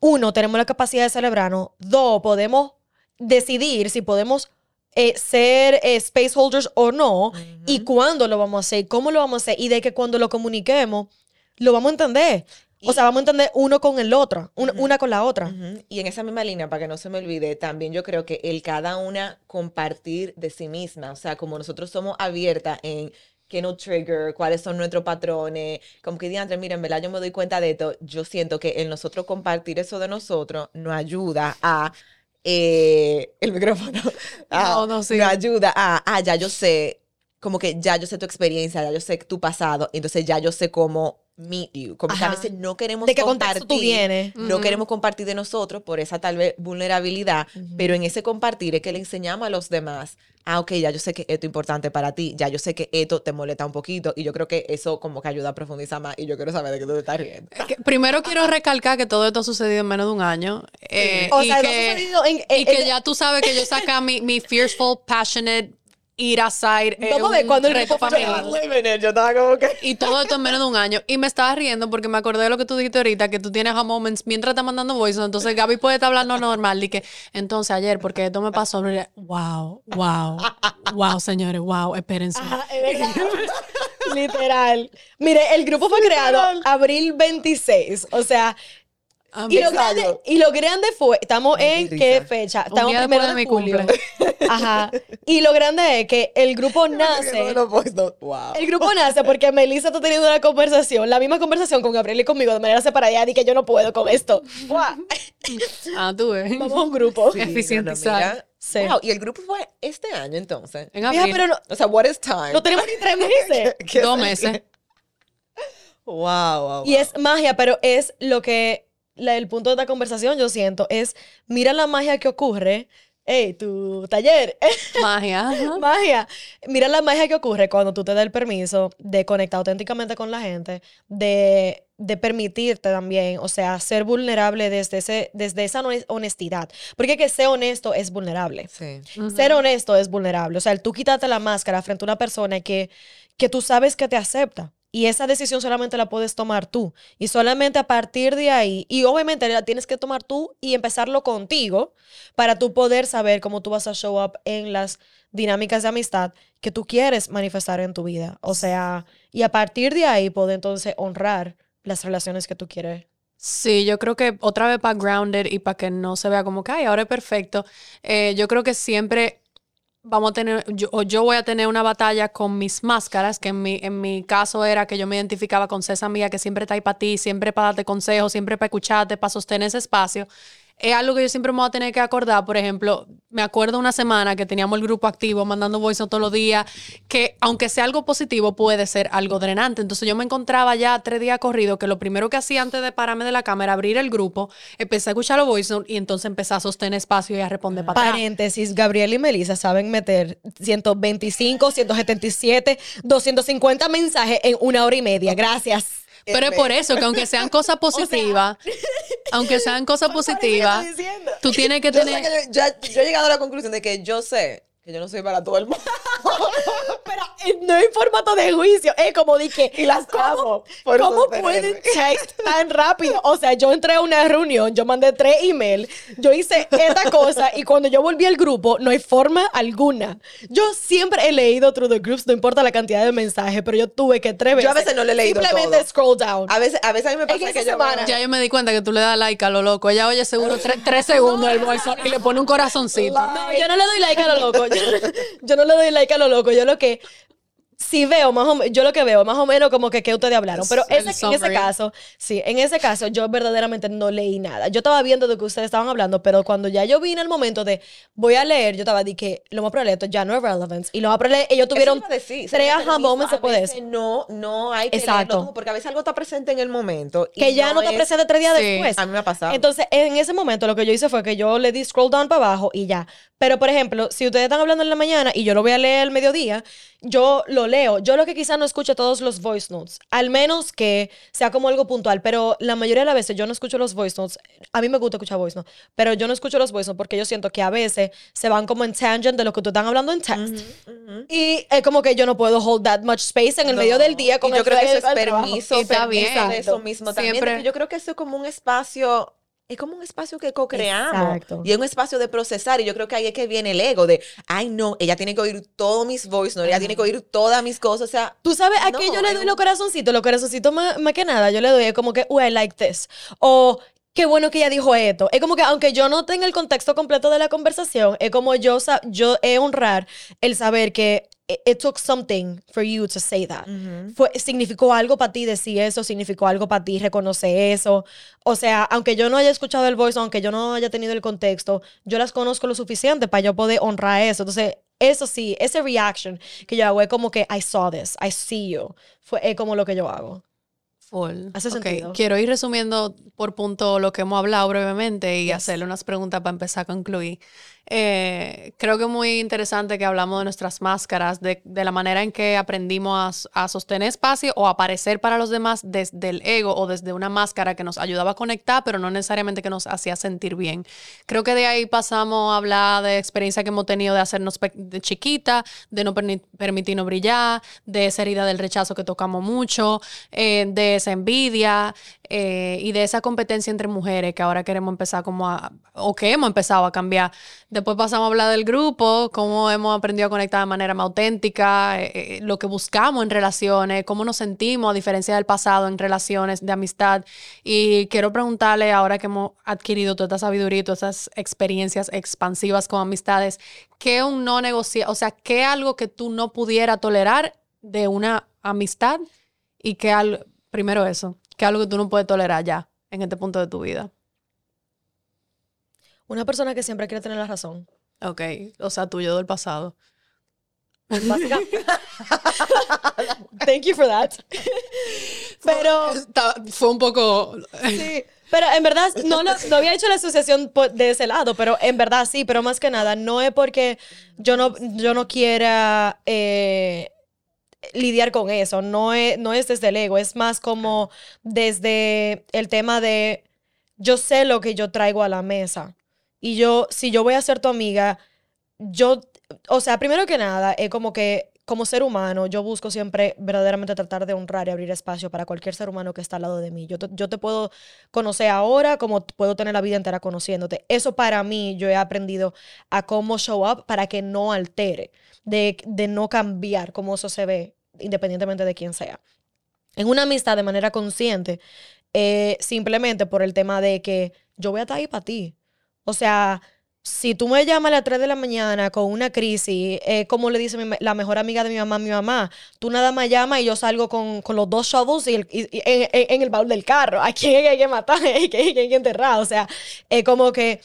uno, tenemos la capacidad de celebrarnos. Dos, podemos decidir si podemos eh, ser eh, space holders o no y cuándo lo vamos a hacer, cómo lo vamos a hacer y de que cuando lo comuniquemos lo vamos a entender. O sea, vamos a entender uno con el otro, un- una con la otra. Y en esa misma línea, para que no se me olvide, también yo creo que el cada una compartir de sí misma, o sea, como nosotros somos abiertas en qué no trigger, cuáles son nuestros patrones, como que diantre, mira, en verdad yo me doy cuenta de esto, yo siento que el nosotros compartir eso de nosotros nos ayuda a eh, el micrófono, a- No, no, sí. nos ayuda a, ah, ya yo sé, como que ya yo sé tu experiencia, ya yo sé tu pasado, entonces ya yo sé cómo meet you, como que a Ajá. veces no queremos ¿De qué contexto tú compartir, vienes? no queremos compartir de nosotros por esa tal vez vulnerabilidad, pero en ese compartir es que le enseñamos a los demás, ah, ok, ya yo sé que esto es importante para ti, ya yo sé que esto te molesta un poquito, y yo creo que eso como que ayuda a profundizar más, y yo quiero saber de qué tú te estás riendo. Que- Primero quiero recalcar que todo esto ha sucedido en menos de un año. eh, O y sea, no ha que, sucedido en- y en- que en- ya tú sabes que yo saca mi, mi fearful, passionate, ir eh, a ver un cuando el reto familiar. Yo estaba como que... Y todo esto en menos de un año. Y me estaba riendo porque me acordé de lo que tú dijiste ahorita, que tú tienes a moments mientras estás mandando voice. Entonces Gaby puede estar hablando normal. Y que, entonces ayer, porque esto me pasó. Wow, wow, wow, señores, wow, espérense. Ajá, es verdad. Literal. Mire, el grupo fue creado abril 26. O sea, y lo, grande, y lo grande fue, estamos Ay, en qué fecha? Un Estamos día primero de de mi julio. cumple. Ajá. Y lo grande es que el grupo nace. Wow. El grupo nace porque Melissa está teniendo una conversación, la misma conversación con Gabriel y conmigo de manera separada y que yo no puedo con esto. Ah, tú ves. Vamos a un grupo. Sí, Eficientizar. Sí. Wow, y el grupo fue este año entonces. En Mija, pero no, O sea, what is time? no tenemos ni tres meses. ¿Qué Dos meses. Wow, wow, Y es magia, pero es lo que la- el punto de esta conversación, yo siento, es mira la magia que ocurre. Hey, tu taller. Magia. magia. Mira la magia que ocurre cuando tú te das el permiso de conectar auténticamente con la gente, de, de permitirte también, o sea, ser vulnerable desde, ese, desde esa hone- honestidad. Porque que ser honesto es vulnerable. Sí. Ser honesto es vulnerable. O sea, el tú quitarte la máscara frente a una persona que, que tú sabes que te acepta. Y esa decisión solamente la puedes tomar tú. Y solamente a partir de ahí, y obviamente la tienes que tomar tú y empezarlo contigo para tú poder saber cómo tú vas a show up en las dinámicas de amistad que tú quieres manifestar en tu vida. O sea, y a partir de ahí poder entonces honrar las relaciones que tú quieres. Sí, yo creo que otra vez para grounded y para que no se vea como que "Ay, ahora es perfecto. eh, yo creo que siempre vamos a tener, yo, o yo voy a tener una batalla con mis máscaras, que en mi, en mi caso era que yo me identificaba con esa amiga que siempre está ahí para ti, siempre para darte consejos, siempre para escucharte, para sostener ese espacio. Es algo que yo siempre me voy a tener que acordar. Por ejemplo, me acuerdo una semana que teníamos el grupo activo mandando voice todos los días, que aunque sea algo positivo, puede ser algo drenante. Entonces yo me encontraba ya tres días corridos que lo primero que hacía antes de pararme de la cámara, abrir el grupo, empecé a escuchar los voice y entonces empecé a sostener espacio y a responder para. Paréntesis, Gabriel y Melissa saben meter 125, 177, 250 mensajes en una hora y media. Gracias. Pero es por eso que aunque sean cosas positivas, aunque sean cosas positivas, tú tienes que tener... yo, yo he llegado a la conclusión de que yo sé que yo no soy para todo el mundo. Pero eh, no en formato de juicio, es como dije. Y las amo por ¿Cómo pueden text tan rápido? O sea, yo entré a una reunión, yo mandé tres emails, yo hice esta cosa y cuando yo volví al grupo, no hay forma alguna. Yo siempre he leído through the groups, no importa la cantidad de mensajes, pero yo tuve que tres veces. Yo a veces no le he leído Simplemente todo. scroll down. A veces, a veces a mí me pasa que yo semana- Ya yo me di cuenta que tú le das like a lo loco. Ella oye seguro tres, tres segundos el note y le pone un corazoncito. No, yo no le doy like a lo loco. Yo, yo no le doy like a lo loco. Yo lo que sí veo más o menos, yo lo que veo, más o menos como que, que ustedes hablaron. Pero ese- en ese caso, sí, en ese caso yo verdaderamente no leí nada. Yo estaba viendo de que ustedes estaban hablando, pero cuando ya yo vine el momento de voy a leer, yo estaba de que lo más probable esto ya no es relevance. Y lo más probable, ellos tuvieron decir, tres aha moments después de eso. No, no hay que Exacto. leerlo porque a veces algo está presente en el momento. y Que ya no, te es- presente tres días Sí. después. A mí me ha pasado. Entonces, en ese momento lo que yo hice fue que yo le di scroll down para abajo y ya. Pero, por ejemplo, si ustedes están hablando en la mañana y yo lo voy a leer al mediodía, yo lo leo. Yo lo que quizás no escucho todos los voice notes, al menos que sea como algo puntual, pero la mayoría de las veces yo no escucho los voice notes. A mí me gusta escuchar voice notes, pero yo no escucho los voice notes porque yo siento que a veces se van como en tangent de lo que tú están hablando en text. Y es como que yo no puedo hold that much space en el medio No. del día con y yo el creo que eso es permiso, Y está permiso bien. eso mismo también. Siempre- porque yo creo que eso es como un espacio, es como un espacio que co-creamos. Y es un espacio de procesar. Y yo creo que ahí es que viene el ego de, ay no, ella tiene que oír todos mis voice notes, ella tiene que oír todas mis cosas. O sea, Tú sabes, a qué No, yo le doy los corazoncitos, los corazoncitos más, más que nada, yo le doy es como que, oh, I like this. O qué bueno que ella dijo esto. Es como que aunque yo no tenga el contexto completo de la conversación, es como yo, yo he honrar el saber que it, took something for you to say that. Fue, significó algo para ti decir eso, significó algo para ti reconocer eso. O sea, aunque yo no haya escuchado el voice, aunque yo no haya tenido el contexto, yo las conozco lo suficiente para yo poder honrar eso. Entonces, eso sí, ese reaction que yo hago es como que I saw this, I see you. Fue, es como lo que yo hago. Full. Hace Ok, sentido. Quiero ir resumiendo por punto lo que hemos hablado brevemente y hacerle unas preguntas para empezar a concluir. Eh, creo que muy interesante que hablamos de nuestras máscaras, de, de la manera en que aprendimos a, a sostener espacio o aparecer para los demás desde el ego o desde una máscara que nos ayudaba a conectar, pero no necesariamente que nos hacía sentir bien. Creo que de ahí pasamos a hablar de experiencia que hemos tenido de hacernos de chiquita, de no perni- permitirnos brillar, de esa herida del rechazo que tocamos mucho, eh, de esa envidia eh, y de esa competencia entre mujeres que ahora queremos empezar como a, o que hemos empezado a cambiar. Después pasamos a hablar del grupo, cómo hemos aprendido a conectar de manera más auténtica, eh, eh, lo que buscamos en relaciones, cómo nos sentimos a diferencia del pasado en relaciones de amistad. Y quiero preguntarle, ahora que hemos adquirido toda esta sabiduría y todas esas experiencias expansivas con amistades, ¿qué un no negocia, o sea, qué algo que tú no pudieras tolerar de una amistad y qué algo, primero eso, qué algo que tú no puedes tolerar ya en este punto de tu vida? Una persona que siempre quiere tener la razón. Ok, o sea, tuyo del pasado. Thank you for that. Pero Está- fue un poco... Sí, pero en verdad no, lo- no había hecho la asociación de ese lado, pero en verdad sí, pero más que nada, no es porque yo no, yo no quiera eh, lidiar con eso, no es, no es desde el ego, es más como desde el tema de yo sé lo que yo traigo a la mesa y yo, si yo voy a ser tu amiga, yo, o sea, primero que nada, es como que como ser humano, yo busco siempre verdaderamente tratar de honrar y abrir espacio para cualquier ser humano que está al lado de mí. Yo te, yo te puedo conocer ahora como puedo tener la vida entera conociéndote. Eso para mí yo he aprendido a cómo show up para que no altere, de, de no cambiar cómo eso se ve, independientemente de quién sea. En una amistad de manera consciente, eh, simplemente por el tema de que yo voy a estar ahí para ti. O sea, si tú me llamas a las 3 de la mañana con una crisis, como le dice mi la mejor amiga de mi mamá, mi mamá, tú nada más llamas y yo salgo con, con los dos shovels y, el- y- en, el baúl del carro. ¿A quién hay que matar? ¿A hay que enterrar? O sea, es como que...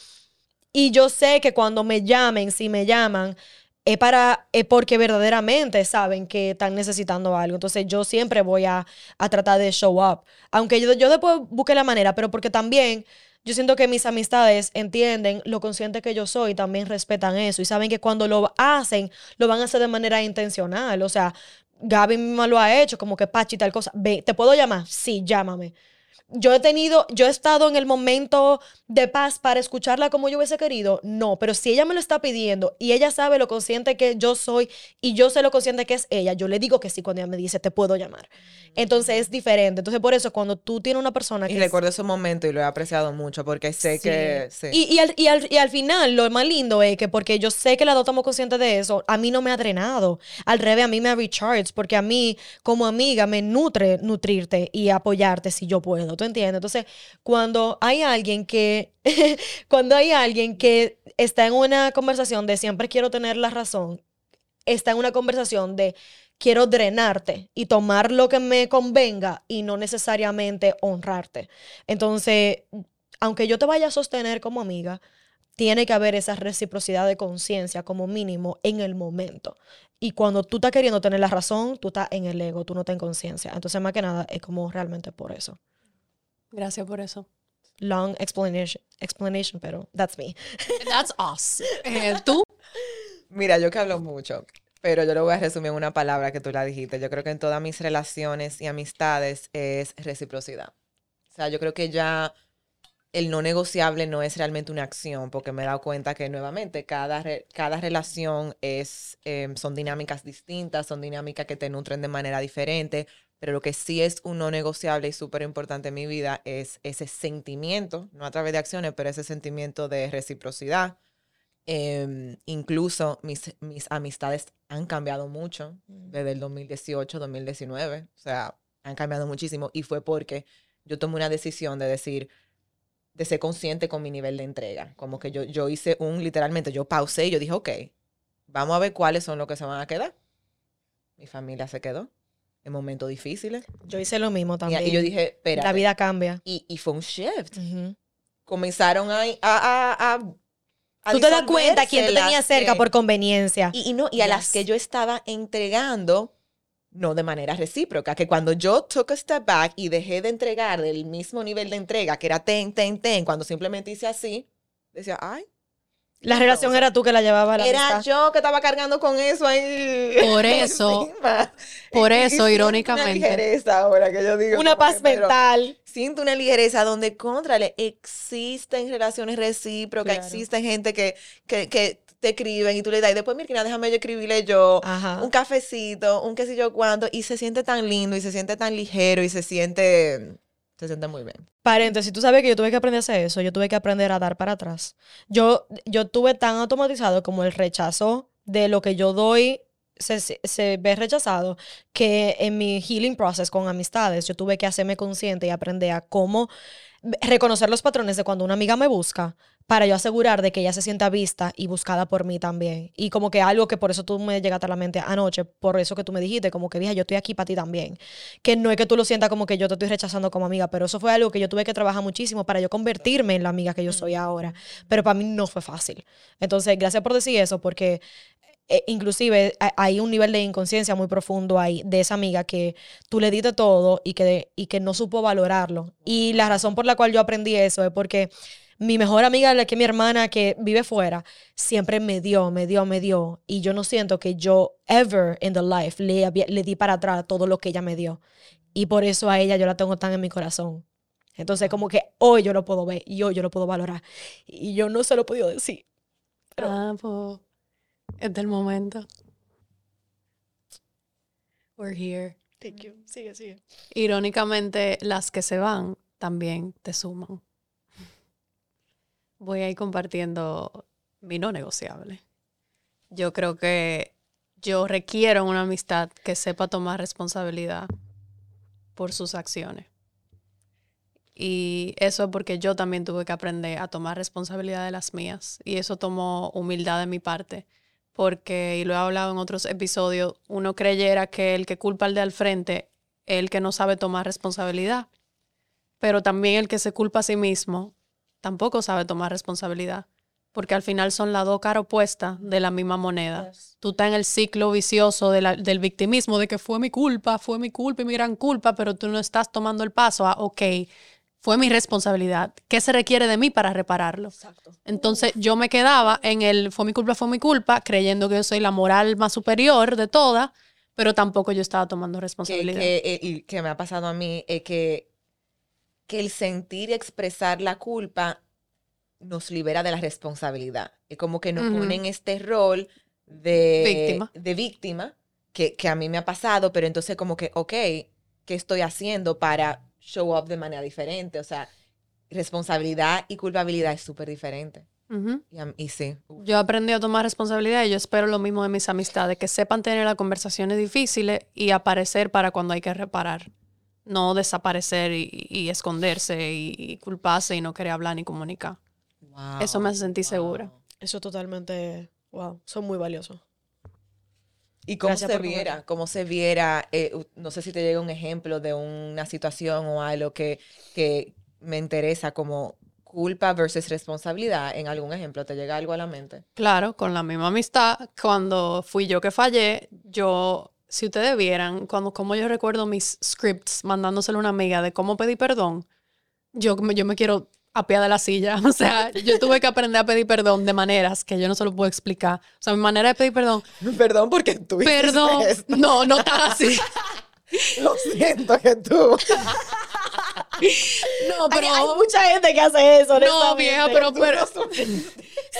Y yo sé que cuando me llamen, si me llaman, es para es porque verdaderamente saben que están necesitando algo. Entonces yo siempre voy a, a tratar de show up. Aunque yo, yo después busque la manera, pero porque también yo siento que mis amistades entienden lo consciente que yo soy, también respetan eso y saben que cuando lo hacen, lo van a hacer de manera intencional. O sea, Gaby misma lo ha hecho, como que Pachi tal cosa. Ve, ¿te puedo llamar? Sí, llámame. Yo he tenido, yo he estado en el momento de paz para escucharla como yo hubiese querido, no, pero si ella me lo está pidiendo y ella sabe lo consciente que yo soy y yo sé lo consciente que es ella, yo le digo que sí cuando ella me dice, te puedo llamar. Entonces es diferente. Entonces por eso cuando tú tienes una persona que... Y es- recuerdo ese momento y lo he apreciado mucho porque sé Sí. que... Sí. Y, y al, y, al, y al final, lo más lindo es que porque yo sé que las dos estamos conscientes de eso, a mí no me ha drenado. Al revés, a mí me ha recharged, porque a mí, como amiga, me nutre nutrirte y apoyarte si yo puedo. ¿Tú entiendes? Entonces, cuando hay alguien que. cuando hay alguien que está en una conversación de siempre quiero tener la razón. está en una conversación de quiero drenarte y tomar lo que me convenga y no necesariamente honrarte. Entonces, aunque yo te vaya a sostener como amiga, tiene que haber esa reciprocidad de conciencia como mínimo en el momento. Y cuando tú estás queriendo tener la razón, tú estás en el ego, tú no estás en conciencia. Entonces, más que nada, es como realmente por eso. Gracias por eso. Long explanation, explanation pero that's me. That's us. Eh, ¿Tú? Mira, yo que hablo mucho, pero yo lo voy a resumir en una palabra que tú la dijiste. Yo creo que en todas mis relaciones y amistades es reciprocidad. O sea, yo creo que ya el no negociable no es realmente una acción, porque me he dado cuenta que nuevamente cada, re- cada relación es, em, son dinámicas distintas, son dinámicas que te nutren de manera diferente, pero lo que sí es un no negociable y súper importante en mi vida es ese sentimiento, no a través de acciones, pero ese sentimiento de reciprocidad. Em, incluso mis, mis amistades han cambiado mucho desde el 2018, 2019, o sea, han cambiado muchísimo y fue porque yo tomé una decisión de decir, de ser consciente con mi nivel de entrega. Como que yo, yo hice un, literalmente, yo pausé y yo dije, ok, vamos a ver cuáles son los que se van a quedar. Mi familia se quedó en momentos difíciles. Yo hice lo mismo también. y yo dije, espera. la vida cambia. Y, y fue un shift. Ujú. Comenzaron a... a, a, a- Tú te das cuenta quién te tenía cerca que- por conveniencia. y, y no, y a las Yes. que yo estaba entregando, no de manera recíproca, que cuando yo took a step back y dejé de entregar del mismo nivel de entrega, que era ten, ten, ten, cuando simplemente hice así, decía, ay, la relación era tú que la llevaba a la era amistad. yo que estaba cargando con eso ahí. Por eso, por y eso, irónicamente. Una ligereza ahora que yo digo. Una paz que, mental. Siento una ligereza donde, contrale, existen relaciones recíprocas, Claro. existen gente que, que, que te escriben y tú le das, y después, mira, déjame yo escribirle yo Ajá. un cafecito, un qué sé yo cuánto, y se siente tan lindo, y se siente tan ligero, y se siente, se siente muy bien. Paréntesis, tú sabes que yo tuve que aprender a hacer eso, yo tuve que aprender a dar para atrás. Yo, yo tuve tan automatizado como el rechazo de lo que yo doy se, se- se ve rechazado, que en mi healing process con amistades yo tuve que hacerme consciente y aprender a cómo reconocer los patrones de cuando una amiga me busca para yo asegurar de que ella se sienta vista y buscada por mí también. Y como que algo que por eso tú me llegaste a la mente anoche, por eso que tú me dijiste, como que dije, yo estoy aquí para ti también. Que no es que tú lo sientas como que yo te estoy rechazando como amiga, pero eso fue algo que yo tuve que trabajar muchísimo para yo convertirme en la amiga que yo soy ahora. Pero para mí no fue fácil. Entonces, gracias por decir eso, porque eh, inclusive ha- hay un nivel de inconsciencia muy profundo ahí de esa amiga que tú le diste todo y que, y que no supo valorarlo. Y la razón por la cual yo aprendí eso es porque mi mejor amiga, la que es mi hermana que vive fuera, siempre me dio, me dio, me dio. Y yo no siento que yo ever in the life le, le di para atrás todo lo que ella me dio. Y por eso a ella yo la tengo tan en mi corazón. Entonces, como que hoy yo lo puedo ver y hoy yo lo puedo valorar. Y yo no se lo he podido decir. Pero- Ah, pues es del momento. We're here. Thank you. Sigue, sigue. Irónicamente, las que se van también te suman. Voy a ir compartiendo mi no negociable. Yo creo que yo requiero una amistad que sepa tomar responsabilidad por sus acciones. Y eso es porque yo también tuve que aprender a tomar responsabilidad de las mías. Y eso tomó humildad de mi parte. Porque, y lo he hablado en otros episodios, uno creyera que el que culpa al de al frente es el que no sabe tomar responsabilidad. Pero también el que se culpa a sí mismo tampoco sabe tomar responsabilidad. Porque al final son las dos caras opuestas de la misma moneda. Tú estás en el ciclo vicioso de la- del victimismo, de que fue mi culpa, fue mi culpa y mi gran culpa, pero tú no estás tomando el paso a, ok, fue mi responsabilidad. ¿Qué se requiere de mí para repararlo? Exacto. Entonces yo me quedaba en el fue mi culpa, fue mi culpa, creyendo que yo soy la moral más superior de todas, pero tampoco yo estaba tomando responsabilidad. que, eh, y que me ha pasado a mí es que, que el sentir y expresar la culpa nos libera de la responsabilidad. Es como que nos en este rol de Víctima. de víctima que, que a mí me ha pasado, pero entonces como que, ok, ¿qué estoy haciendo para show up de manera diferente? O sea, responsabilidad y culpabilidad es súper diferente. Y sí, uf, Yo aprendí a tomar responsabilidad y yo espero lo mismo de mis amistades, que sepan tener las conversaciones difíciles y aparecer para cuando hay que reparar. No desaparecer y, y esconderse y, y culparse y no querer hablar ni comunicar. Eso me hace sentir segura. wow. Eso totalmente, wow, son muy valiosos. ¿Y cómo Gracias se viera? ¿Cómo se viera? eh, no sé si te llega un ejemplo de una situación o algo que, que me interesa como culpa versus responsabilidad. En algún ejemplo, ¿te llega algo a la mente? Claro, con la misma amistad, cuando fui yo que fallé, yo, si ustedes vieran, cuando como yo recuerdo mis scripts mandándoselo a una amiga de cómo pedir perdón, yo, me- yo me quiero apiar de la silla. O sea, yo tuve que aprender a pedir perdón de maneras que yo no se lo puedo explicar. O sea, mi manera de pedir perdón, Perdón porque tú perdón, esto. no, no tan así. Lo siento que tú. No, pero, Hay, hay mucha gente que hace eso, no, vieja, pero, pero, no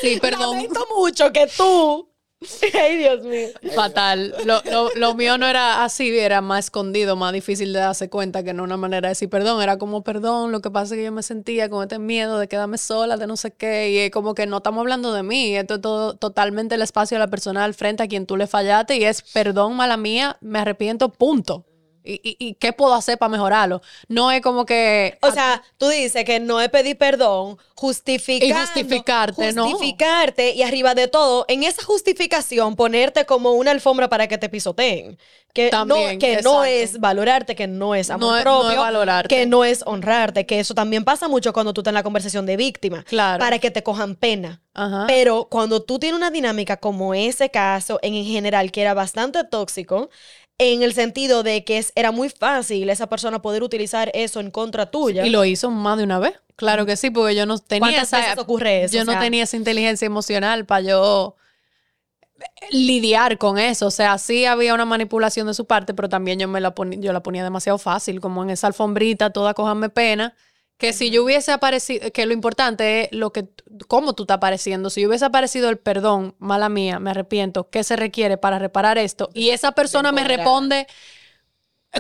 sí, perdón. Lamento mucho que tú... Ay, Dios mío. Fatal. Lo, lo, lo mío no era así, era más escondido, más difícil de darse cuenta que no una manera de decir perdón. Era como perdón, lo que pasa es que yo me sentía con este miedo de quedarme sola, de no sé qué. Y es como que no estamos hablando de mí. Esto es todo, totalmente el espacio de la persona al frente a quien tú le fallaste y es perdón, mala mía, me arrepiento, punto. ¿Y, y, y qué puedo hacer para mejorarlo? No es como que... O sea, tú dices que no es pedir perdón, justificando, Y justificarte, ¿no? Justificarte y arriba de todo, en esa justificación ponerte como una alfombra para que te pisoteen. Que, También, no, que no es valorarte, que no es amor No es- no es propio, valorarte. que no es honrarte, que eso también pasa mucho cuando tú estás en la conversación de víctima, Claro. para que te cojan pena. Ajá. Pero cuando tú tienes una dinámica como ese caso, en general, que era bastante tóxico, en el sentido de que es, era muy fácil esa persona poder utilizar eso en contra tuya. Y lo hizo más de una vez. Claro que sí, porque yo no tenía ¿Cuántas esa, veces ocurre eso? yo O no tenía esa inteligencia emocional para yo lidiar con eso. O sea, sí había una manipulación de su parte, pero también yo me la ponía, yo la ponía demasiado fácil, como en esa alfombrita, toda cojanme pena. Que si yo hubiese aparecido, que lo importante es lo que, cómo tú estás apareciendo. Si yo hubiese aparecido el perdón, mala mía, me arrepiento, ¿qué se requiere para reparar esto? Y esa persona me responde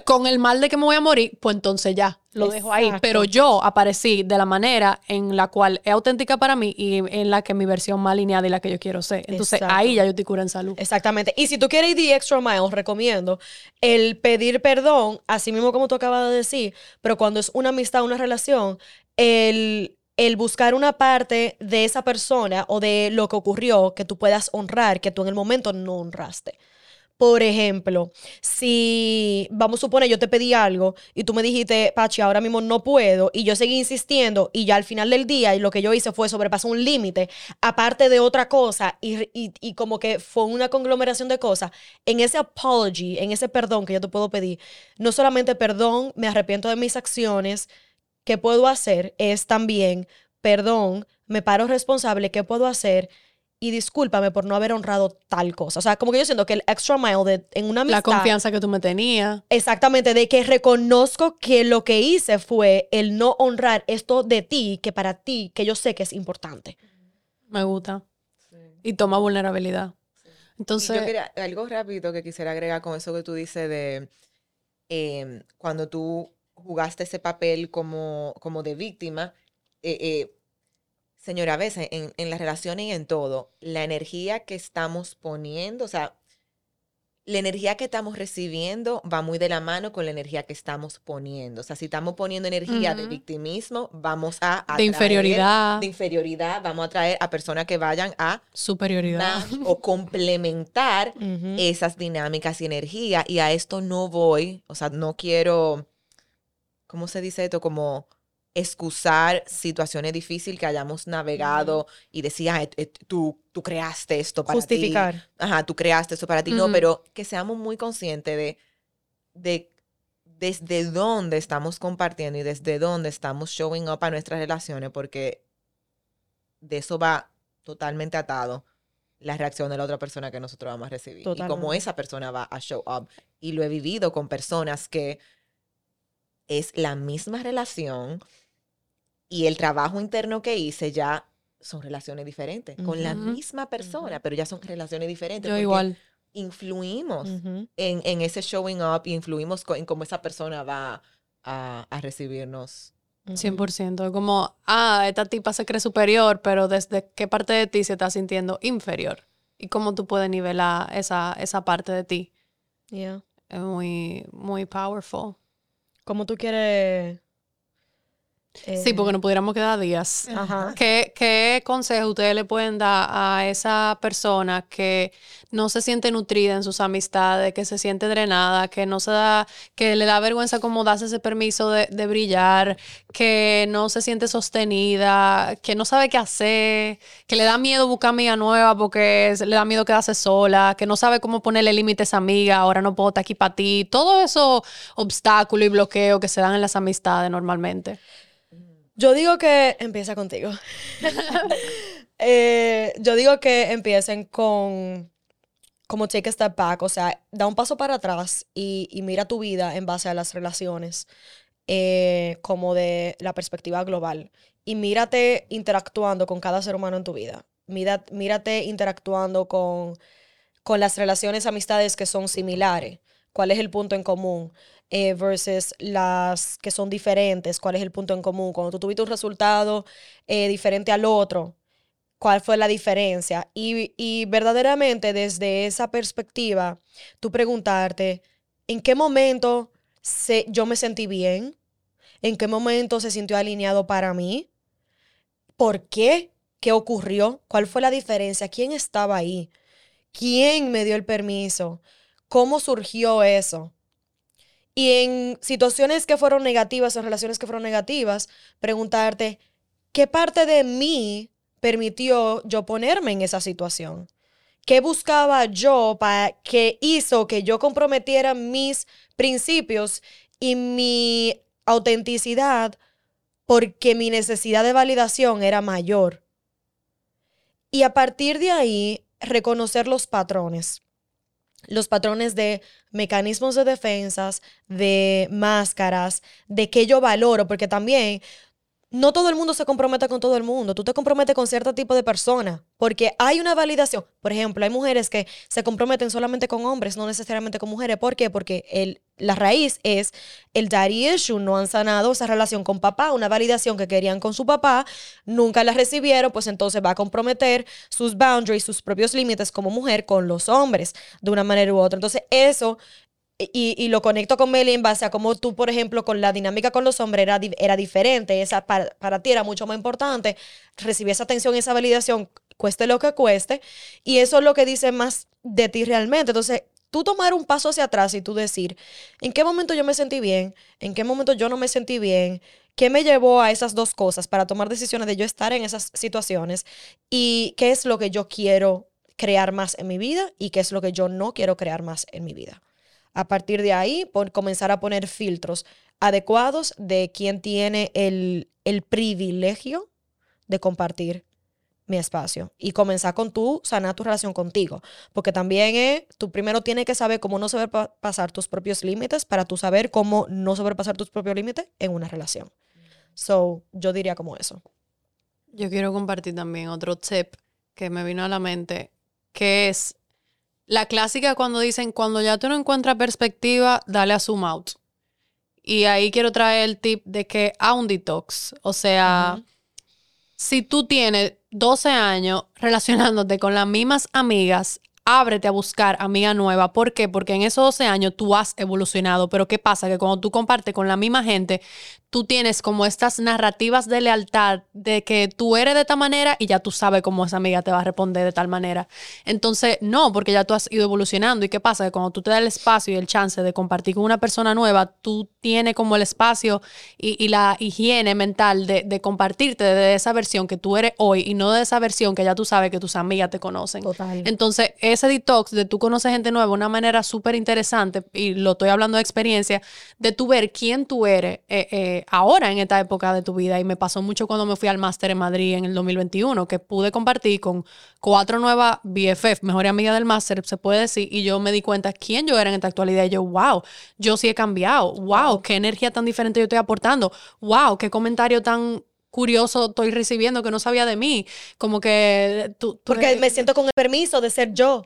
con el mal de que me voy a morir, pues entonces ya, lo dejo ahí. Pero yo aparecí de la manera en la cual es auténtica para mí y en la que mi versión más alineada y la que yo quiero ser. Entonces Exacto. ahí ya yo estoy cura en salud. Exactamente. Y si tú quieres ir the extra mile, recomiendo el pedir perdón, así mismo como tú acabas de decir, pero cuando es una amistad, una relación, el, el buscar una parte de esa persona o de lo que ocurrió que tú puedas honrar, que tú en el momento no honraste. Por ejemplo, si vamos a suponer yo te pedí algo y tú me dijiste, Pachi, ahora mismo no puedo, y yo seguí insistiendo, y ya al final del día, y lo que yo hice fue sobrepasar un límite, aparte de otra cosa, y, y- y como que fue una conglomeración de cosas, en ese apology, en ese perdón que yo te puedo pedir, no solamente perdón, me arrepiento de mis acciones, ¿qué puedo hacer? Es también, perdón, me paro responsable, ¿qué puedo hacer? Y discúlpame por no haber honrado tal cosa. O sea, como que yo siento que el extra mile de, en una amistad... La confianza que tú me tenías. Exactamente, de que reconozco que lo que hice fue el no honrar esto de ti, que para ti, que yo sé que es importante. Me gusta. Y toma vulnerabilidad. Entonces, yo quería, algo rápido que quisiera agregar con eso que tú dices de em, cuando tú jugaste ese papel como, como de víctima, eh, eh, señora, a veces en, en las relaciones y en todo, la energía que estamos poniendo, o sea, la energía que estamos recibiendo va muy de la mano con la energía que estamos poniendo. O sea, si estamos poniendo energía de victimismo, vamos a... de atraer- inferioridad, De inferioridad, vamos a traer a personas que vayan a superioridad. o complementar esas dinámicas y energía. Y a esto no voy, o sea, no quiero, ¿cómo se dice esto? Como excusar situaciones difíciles que hayamos navegado y decir, "Ay, eh, tú, tú creaste esto para ti. Justificar. Ajá, tú creaste esto para ti. No, pero que seamos muy conscientes de, de desde dónde estamos compartiendo y desde dónde estamos showing up a nuestras relaciones, porque de eso va totalmente atado la reacción de la otra persona que nosotros vamos a recibir. Y cómo Totalmente. esa persona va a show up. Y lo he vivido con personas que es la misma relación y el trabajo interno que hice ya son relaciones diferentes. Con la misma persona, pero ya son relaciones diferentes. Yo igual. Influimos en, en ese showing up y influimos co- en cómo esa persona va a, a recibirnos. Ujú. 100%. Es como, ah, esta tipa se cree superior, pero ¿desde qué parte de ti se está sintiendo inferior? ¿Y cómo tú puedes nivelar esa, esa parte de ti? Yeah. Es muy, muy powerful. ¿Cómo tú quieres Sí, porque no pudiéramos quedar días. Ajá. ¿Qué, ¿Qué consejo ustedes le pueden dar a esa persona que no se siente nutrida en sus amistades, que se siente drenada, que no se da, que le da vergüenza como darse ese permiso de, de brillar, que no se siente sostenida, que no sabe qué hacer, que le da miedo buscar amiga nueva porque le da miedo quedarse sola, que no sabe cómo ponerle límites a amiga, ahora no puedo estar aquí para ti, todo eso obstáculo y bloqueo que se dan en las amistades normalmente. Yo digo que empieza contigo. Eh, yo digo que empiecen con como take a step back, o sea, da un paso para atrás y, y mira tu vida en base a las relaciones, eh, como de la perspectiva global. Y mírate interactuando con cada ser humano en tu vida. Mira- mírate interactuando con, con las relaciones, amistades que son similares. ¿Cuál es el punto en común? Eh, versus las que son diferentes. ¿Cuál es el punto en común? Cuando tú tuviste un resultado eh, diferente al otro, ¿cuál fue la diferencia? Y, verdaderamente desde esa perspectiva, tú preguntarte, ¿en qué momento se, yo me sentí bien? ¿En qué momento se sintió alineado para mí? ¿Por qué? ¿Qué ocurrió? ¿Cuál fue la diferencia? ¿Quién estaba ahí? ¿Quién me dio el permiso? ¿Cómo surgió eso? Y en situaciones que fueron negativas, en relaciones que fueron negativas, preguntarte, ¿qué parte de mí permitió yo ponerme en esa situación? ¿Qué buscaba yo para que hizo que yo comprometiera mis principios y mi autenticidad porque mi necesidad de validación era mayor? Y a partir de ahí, reconocer los patrones los patrones de mecanismos de defensas, de máscaras, de que yo valoro, porque también no todo el mundo se compromete con todo el mundo. Tú te comprometes con cierto tipo de persona, porque hay una validación. Por ejemplo, hay mujeres que se comprometen solamente con hombres, no necesariamente con mujeres. ¿Por qué? Porque el, la raíz es el daddy issue. No han sanado esa relación con papá, una validación que querían con su papá, nunca la recibieron, pues entonces va a comprometer sus boundaries, sus propios límites como mujer con los hombres, de una manera u otra. Entonces, eso y, lo conecto con Meli en base a cómo tú, por ejemplo, con la dinámica con los hombres era, era diferente, esa para, para ti era mucho más importante recibir esa atención esa validación, cueste lo que cueste, y eso es lo que dice más de ti realmente. Entonces, tú tomar un paso hacia atrás y tú decir, ¿en qué momento yo me sentí bien? ¿En qué momento yo no me sentí bien? ¿Qué me llevó a esas dos cosas para tomar decisiones de yo estar en esas situaciones? ¿Y qué es lo que yo quiero crear más en mi vida y qué es lo que yo no quiero crear más en mi vida? A partir de ahí, por comenzar a poner filtros adecuados de quién tiene el, el privilegio de compartir mi espacio y comenzar con tú, sanar tu relación contigo. Porque también tú primero tienes que saber cómo no sobrepasar tus propios límites para tú saber cómo no sobrepasar tus propios límites en una relación. So, yo diría como eso. Yo quiero compartir también otro tip que me vino a la mente, que es la clásica cuando dicen, cuando ya tú no encuentras perspectiva, dale a zoom out. Y ahí quiero traer el tip de que a un detox, o sea, si tú tienes 12 años relacionándote con las mismas amigas, ábrete a buscar amiga nueva. ¿Por qué? Porque en esos 12 años tú has evolucionado. Pero ¿qué pasa? Que cuando tú compartes con la misma gente, tú tienes como estas narrativas de lealtad de que tú eres de esta manera y ya tú sabes cómo esa amiga te va a responder de tal manera. Entonces, no, porque ya tú has ido evolucionando. ¿Y qué pasa? Que cuando tú te das el espacio y el chance de compartir con una persona nueva, tú tienes como el espacio y, y la higiene mental de, de compartirte de esa versión que tú eres hoy y no de esa versión que ya tú sabes que tus amigas te conocen. Total. Entonces, ese detox de tú conocer gente nueva, una manera súper interesante, y lo estoy hablando de experiencia, de tú ver quién tú eres eh, eh, ahora en esta época de tu vida. Y me pasó mucho cuando me fui al máster en Madrid en el 2021, que pude compartir con cuatro nuevas BFF, mejores amigas del máster, se puede decir, y yo me di cuenta quién yo era en esta actualidad. Y yo, wow, yo sí he cambiado. Wow, qué energía tan diferente yo estoy aportando. Wow, qué comentario tan curioso estoy recibiendo que no sabía de mí. Como que tú... tú Porque eres- me siento con el permiso de ser yo.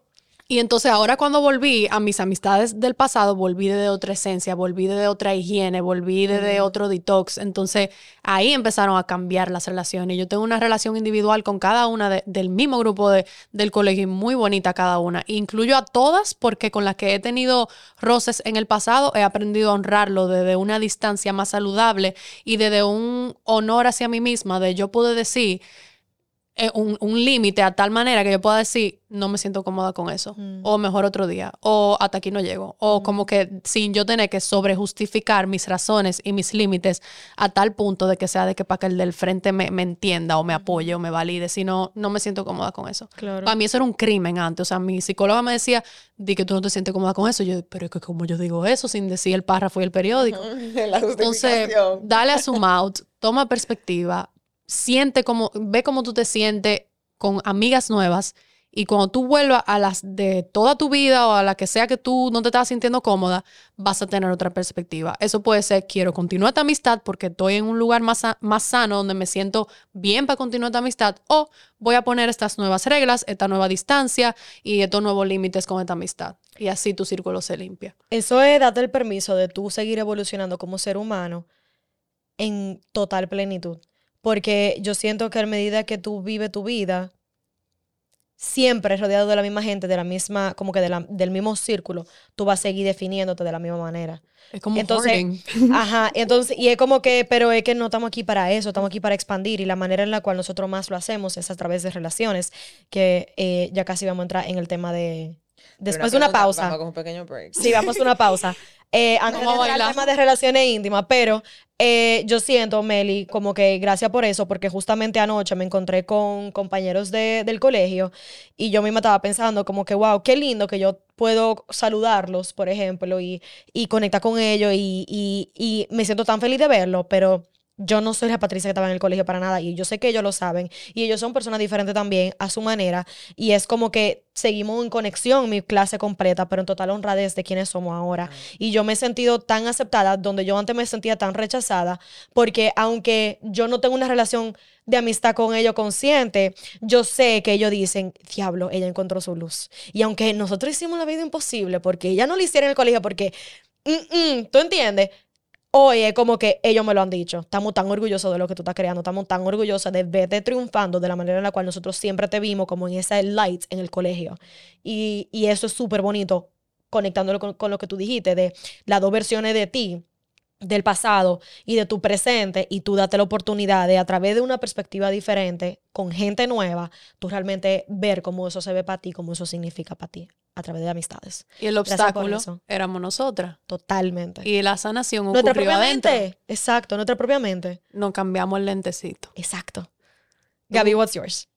Y entonces ahora cuando volví a mis amistades del pasado, volví de otra esencia, volví de otra higiene, volví de otro detox. Entonces ahí empezaron a cambiar las relaciones. Yo tengo una relación individual con cada una del mismo grupo de, del colegio, muy bonita cada una. Incluyo a todas porque con las que he tenido roces en el pasado he aprendido a honrarlo desde una distancia más saludable y desde un honor hacia mí misma, de yo puedo decir eh, un, límite a tal manera que yo pueda decir, no me siento cómoda con eso, mm. o mejor otro día, o hasta aquí no llego, o mm. como que sin yo tener que sobrejustificar mis razones y mis límites a tal punto de que sea de que para que el del frente me, entienda o me apoye o me valide, sino no me siento cómoda con eso. Para mí eso era un crimen antes, o sea, mi psicóloga me decía, di que tú no te sientes cómoda con eso, yo, pero es que como yo digo eso sin decir el párrafo y el periódico. Entonces, dale a su mouth, toma perspectiva, siente como, ve cómo tú te sientes con amigas nuevas y cuando tú vuelvas a las de toda tu vida o a la que sea que tú no te estás sintiendo cómoda, vas a tener otra perspectiva. Eso puede ser, quiero continuar esta amistad porque estoy en un lugar más, más sano donde me siento bien para continuar esta amistad o voy a poner estas nuevas reglas, esta nueva distancia y estos nuevos límites con esta amistad. Y así tu círculo se limpia. Eso es darte el permiso de tú seguir evolucionando como ser humano en total plenitud. Porque yo siento que a medida que tú vives tu vida, siempre rodeado de la misma gente, de la misma, como que del mismo círculo, tú vas a seguir definiéndote de la misma manera. Es como entonces, ajá, entonces, y es como que, pero es que no estamos aquí para eso, estamos aquí para expandir y la manera en la cual nosotros más lo hacemos es a través de relaciones, que eh, ya casi vamos a entrar en el tema de, Después de una pausa. Vamos con un pequeño break. Sí, vamos a una pausa. Eh, antes de entrar al tema de relaciones íntimas, pero eh, yo siento, Meli, como que gracias por eso, porque justamente anoche me encontré con compañeros de, del colegio y yo misma estaba pensando como que, wow, qué lindo que yo puedo saludarlos, por ejemplo, y, y conectar con ellos y, y, y me siento tan feliz de verlo, pero yo no soy la Patricia que estaba en el colegio para nada y yo sé que ellos lo saben y ellos son personas diferentes también a su manera y es como que seguimos en conexión mi clase completa, pero en total honradez de quiénes somos ahora. Y yo me he sentido tan aceptada donde yo antes me sentía tan rechazada porque aunque yo no tengo una relación de amistad con ellos consciente, yo sé que ellos dicen, diablo, ella encontró su luz. Y aunque nosotros hicimos la vida imposible porque ella no lo hiciera en el colegio porque, mm, mm, ¿tú entiendes? Hoy es como que ellos me lo han dicho. Estamos tan orgullosos de lo que tú estás creando, estamos tan orgullosos de verte triunfando de la manera en la cual nosotros siempre te vimos como en esa light en el colegio. Y, y eso es súper bonito, conectándolo con, con, lo que tú dijiste, de las dos versiones de ti del pasado y de tu presente y tú date la oportunidad de a través de una perspectiva diferente, con gente nueva, tú realmente ver cómo eso se ve para ti, cómo eso significa para ti a través de amistades. Y el obstáculo éramos nosotras. Totalmente. Y la sanación nuestra ocurrió adentro. Exacto, nuestra propia mente. Nos cambiamos el lentecito. Exacto. Gaby, what's yours?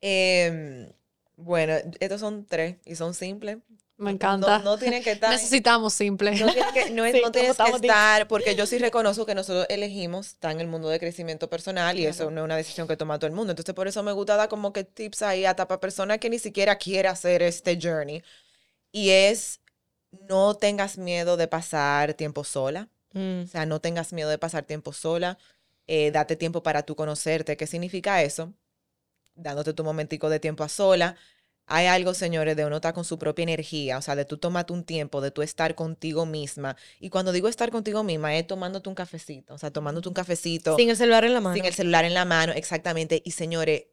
Em, bueno, estos son tres y son simples. Me encanta. No, tienen que estar. Necesitamos simple. No, que, no, tienes que estar, porque yo sí reconozco que nosotros elegimos estar en el mundo de crecimiento personal y eso no es una decisión que toma todo el mundo. Entonces, por eso me gusta dar como que tips ahí a para personas que ni siquiera quiere hacer este journey. Y es, no tengas miedo de pasar tiempo sola. Mm. O sea, no tengas miedo de pasar tiempo sola. Eh, date tiempo para tú conocerte. ¿Qué significa eso? Dándote tu momentico de tiempo a sola hay algo, señores, de uno estar con su propia energía, o sea, de tú tomarte un tiempo, de tú estar contigo misma. Y cuando digo estar contigo misma, es tomándote un cafecito, o sea, tomándote un cafecito. Sin el celular en la mano. Sin el celular en la mano, exactamente. Y señores,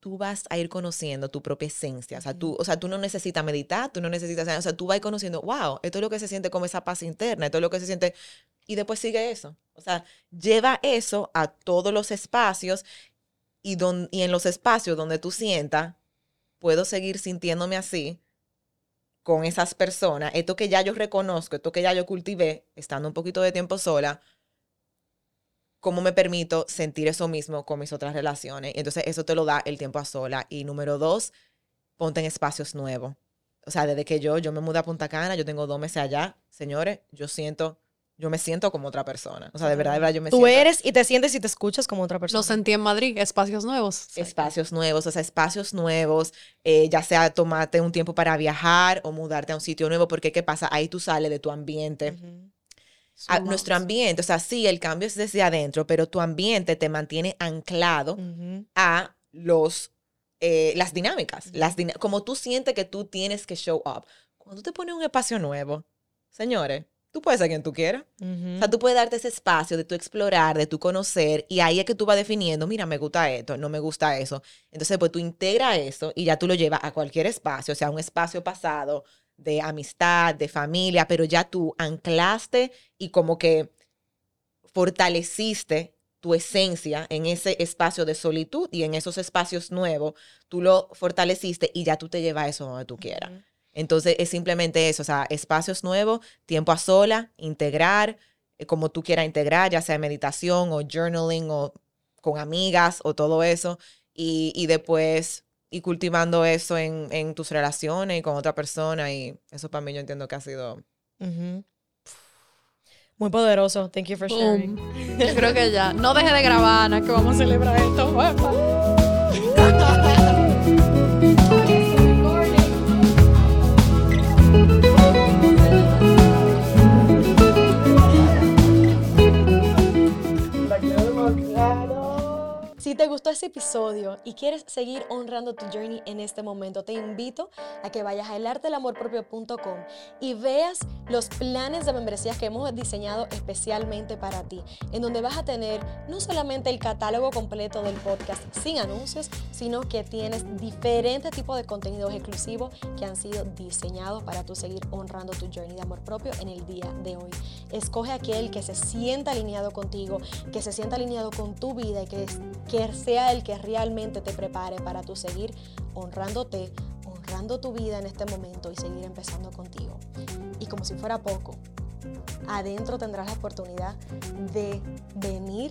tú vas a ir conociendo tu propia esencia. O sea, tú, o sea, tú no necesitas meditar, tú no necesitas, o sea, tú vas a ir conociendo, wow, esto es lo que se siente como esa paz interna, esto es lo que se siente, y después sigue eso. O sea, lleva eso a todos los espacios y, don, y en los espacios donde tú sientas puedo seguir sintiéndome así con esas personas, esto que ya yo reconozco, esto que ya yo cultivé, estando un poquito de tiempo sola, ¿cómo me permito sentir eso mismo con mis otras relaciones? Entonces eso te lo da el tiempo a sola. Y número dos, ponte en espacios nuevos. O sea, desde que yo, yo me mudé a Punta Cana, yo tengo dos meses allá, señores, yo siento yo me siento como otra persona. O sea, de verdad, de verdad, yo me Tú eres y te sientes y te escuchas como otra persona. Lo sentí en Madrid, espacios nuevos. Espacios nuevos, o sea, espacios nuevos, eh, ya sea tomarte un tiempo para viajar o mudarte a un sitio nuevo, porque ¿qué pasa? Ahí tú sales de tu ambiente. nuestro ambiente, o sea, sí, el cambio es desde adentro, pero tu ambiente te mantiene anclado a los eh, las dinámicas, las dina- como tú sientes que tú tienes que show up. Cuando tú te pones un espacio nuevo, señores, tú puedes ser quien tú quieras. O sea, tú puedes darte ese espacio de tú explorar, de tú conocer, y ahí es que tú vas definiendo, mira, me gusta esto, no me gusta eso. Entonces, pues tú integras eso y ya tú lo llevas a cualquier espacio, o sea, un espacio pasado de amistad, de familia, pero ya tú anclaste y como que fortaleciste tu esencia en ese espacio de solitud y en esos espacios nuevos, tú lo fortaleciste y ya tú te llevas eso donde tú quieras. Entonces es simplemente eso, o sea, espacios nuevos, tiempo a sola, integrar, eh, como tú quieras integrar, ya sea meditación o journaling o con amigas o todo eso, y, y después ir cultivando eso en, en tus relaciones y con otra persona, y eso para mí yo entiendo que ha sido... Muy poderoso. Thank you for sharing. Boom. Yo creo que ya. No deje de grabar, Ana, que vamos a celebrar esto. te gustó este episodio y quieres seguir honrando tu journey en este momento, te invito a que vayas a elartelamorpropio.com y veas los planes de membresías que hemos diseñado especialmente para ti, en donde vas a tener no solamente el catálogo completo del podcast sin anuncios, sino que tienes diferentes tipos de contenidos exclusivos que han sido diseñados para tú seguir honrando tu journey de amor propio en el día de hoy. Escoge aquel que se sienta alineado contigo, que se sienta alineado con tu vida y que, que sea el que realmente te prepare para tú seguir honrándote, honrando tu vida en este momento y seguir empezando contigo. Y como si fuera poco, adentro tendrás la oportunidad de venir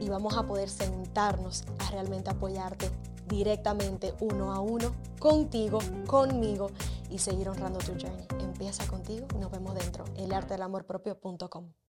y vamos a poder sentarnos a realmente apoyarte directamente uno a uno contigo, conmigo y seguir honrando tu journey. Empieza contigo nos vemos dentro, elartelamorpropio.com.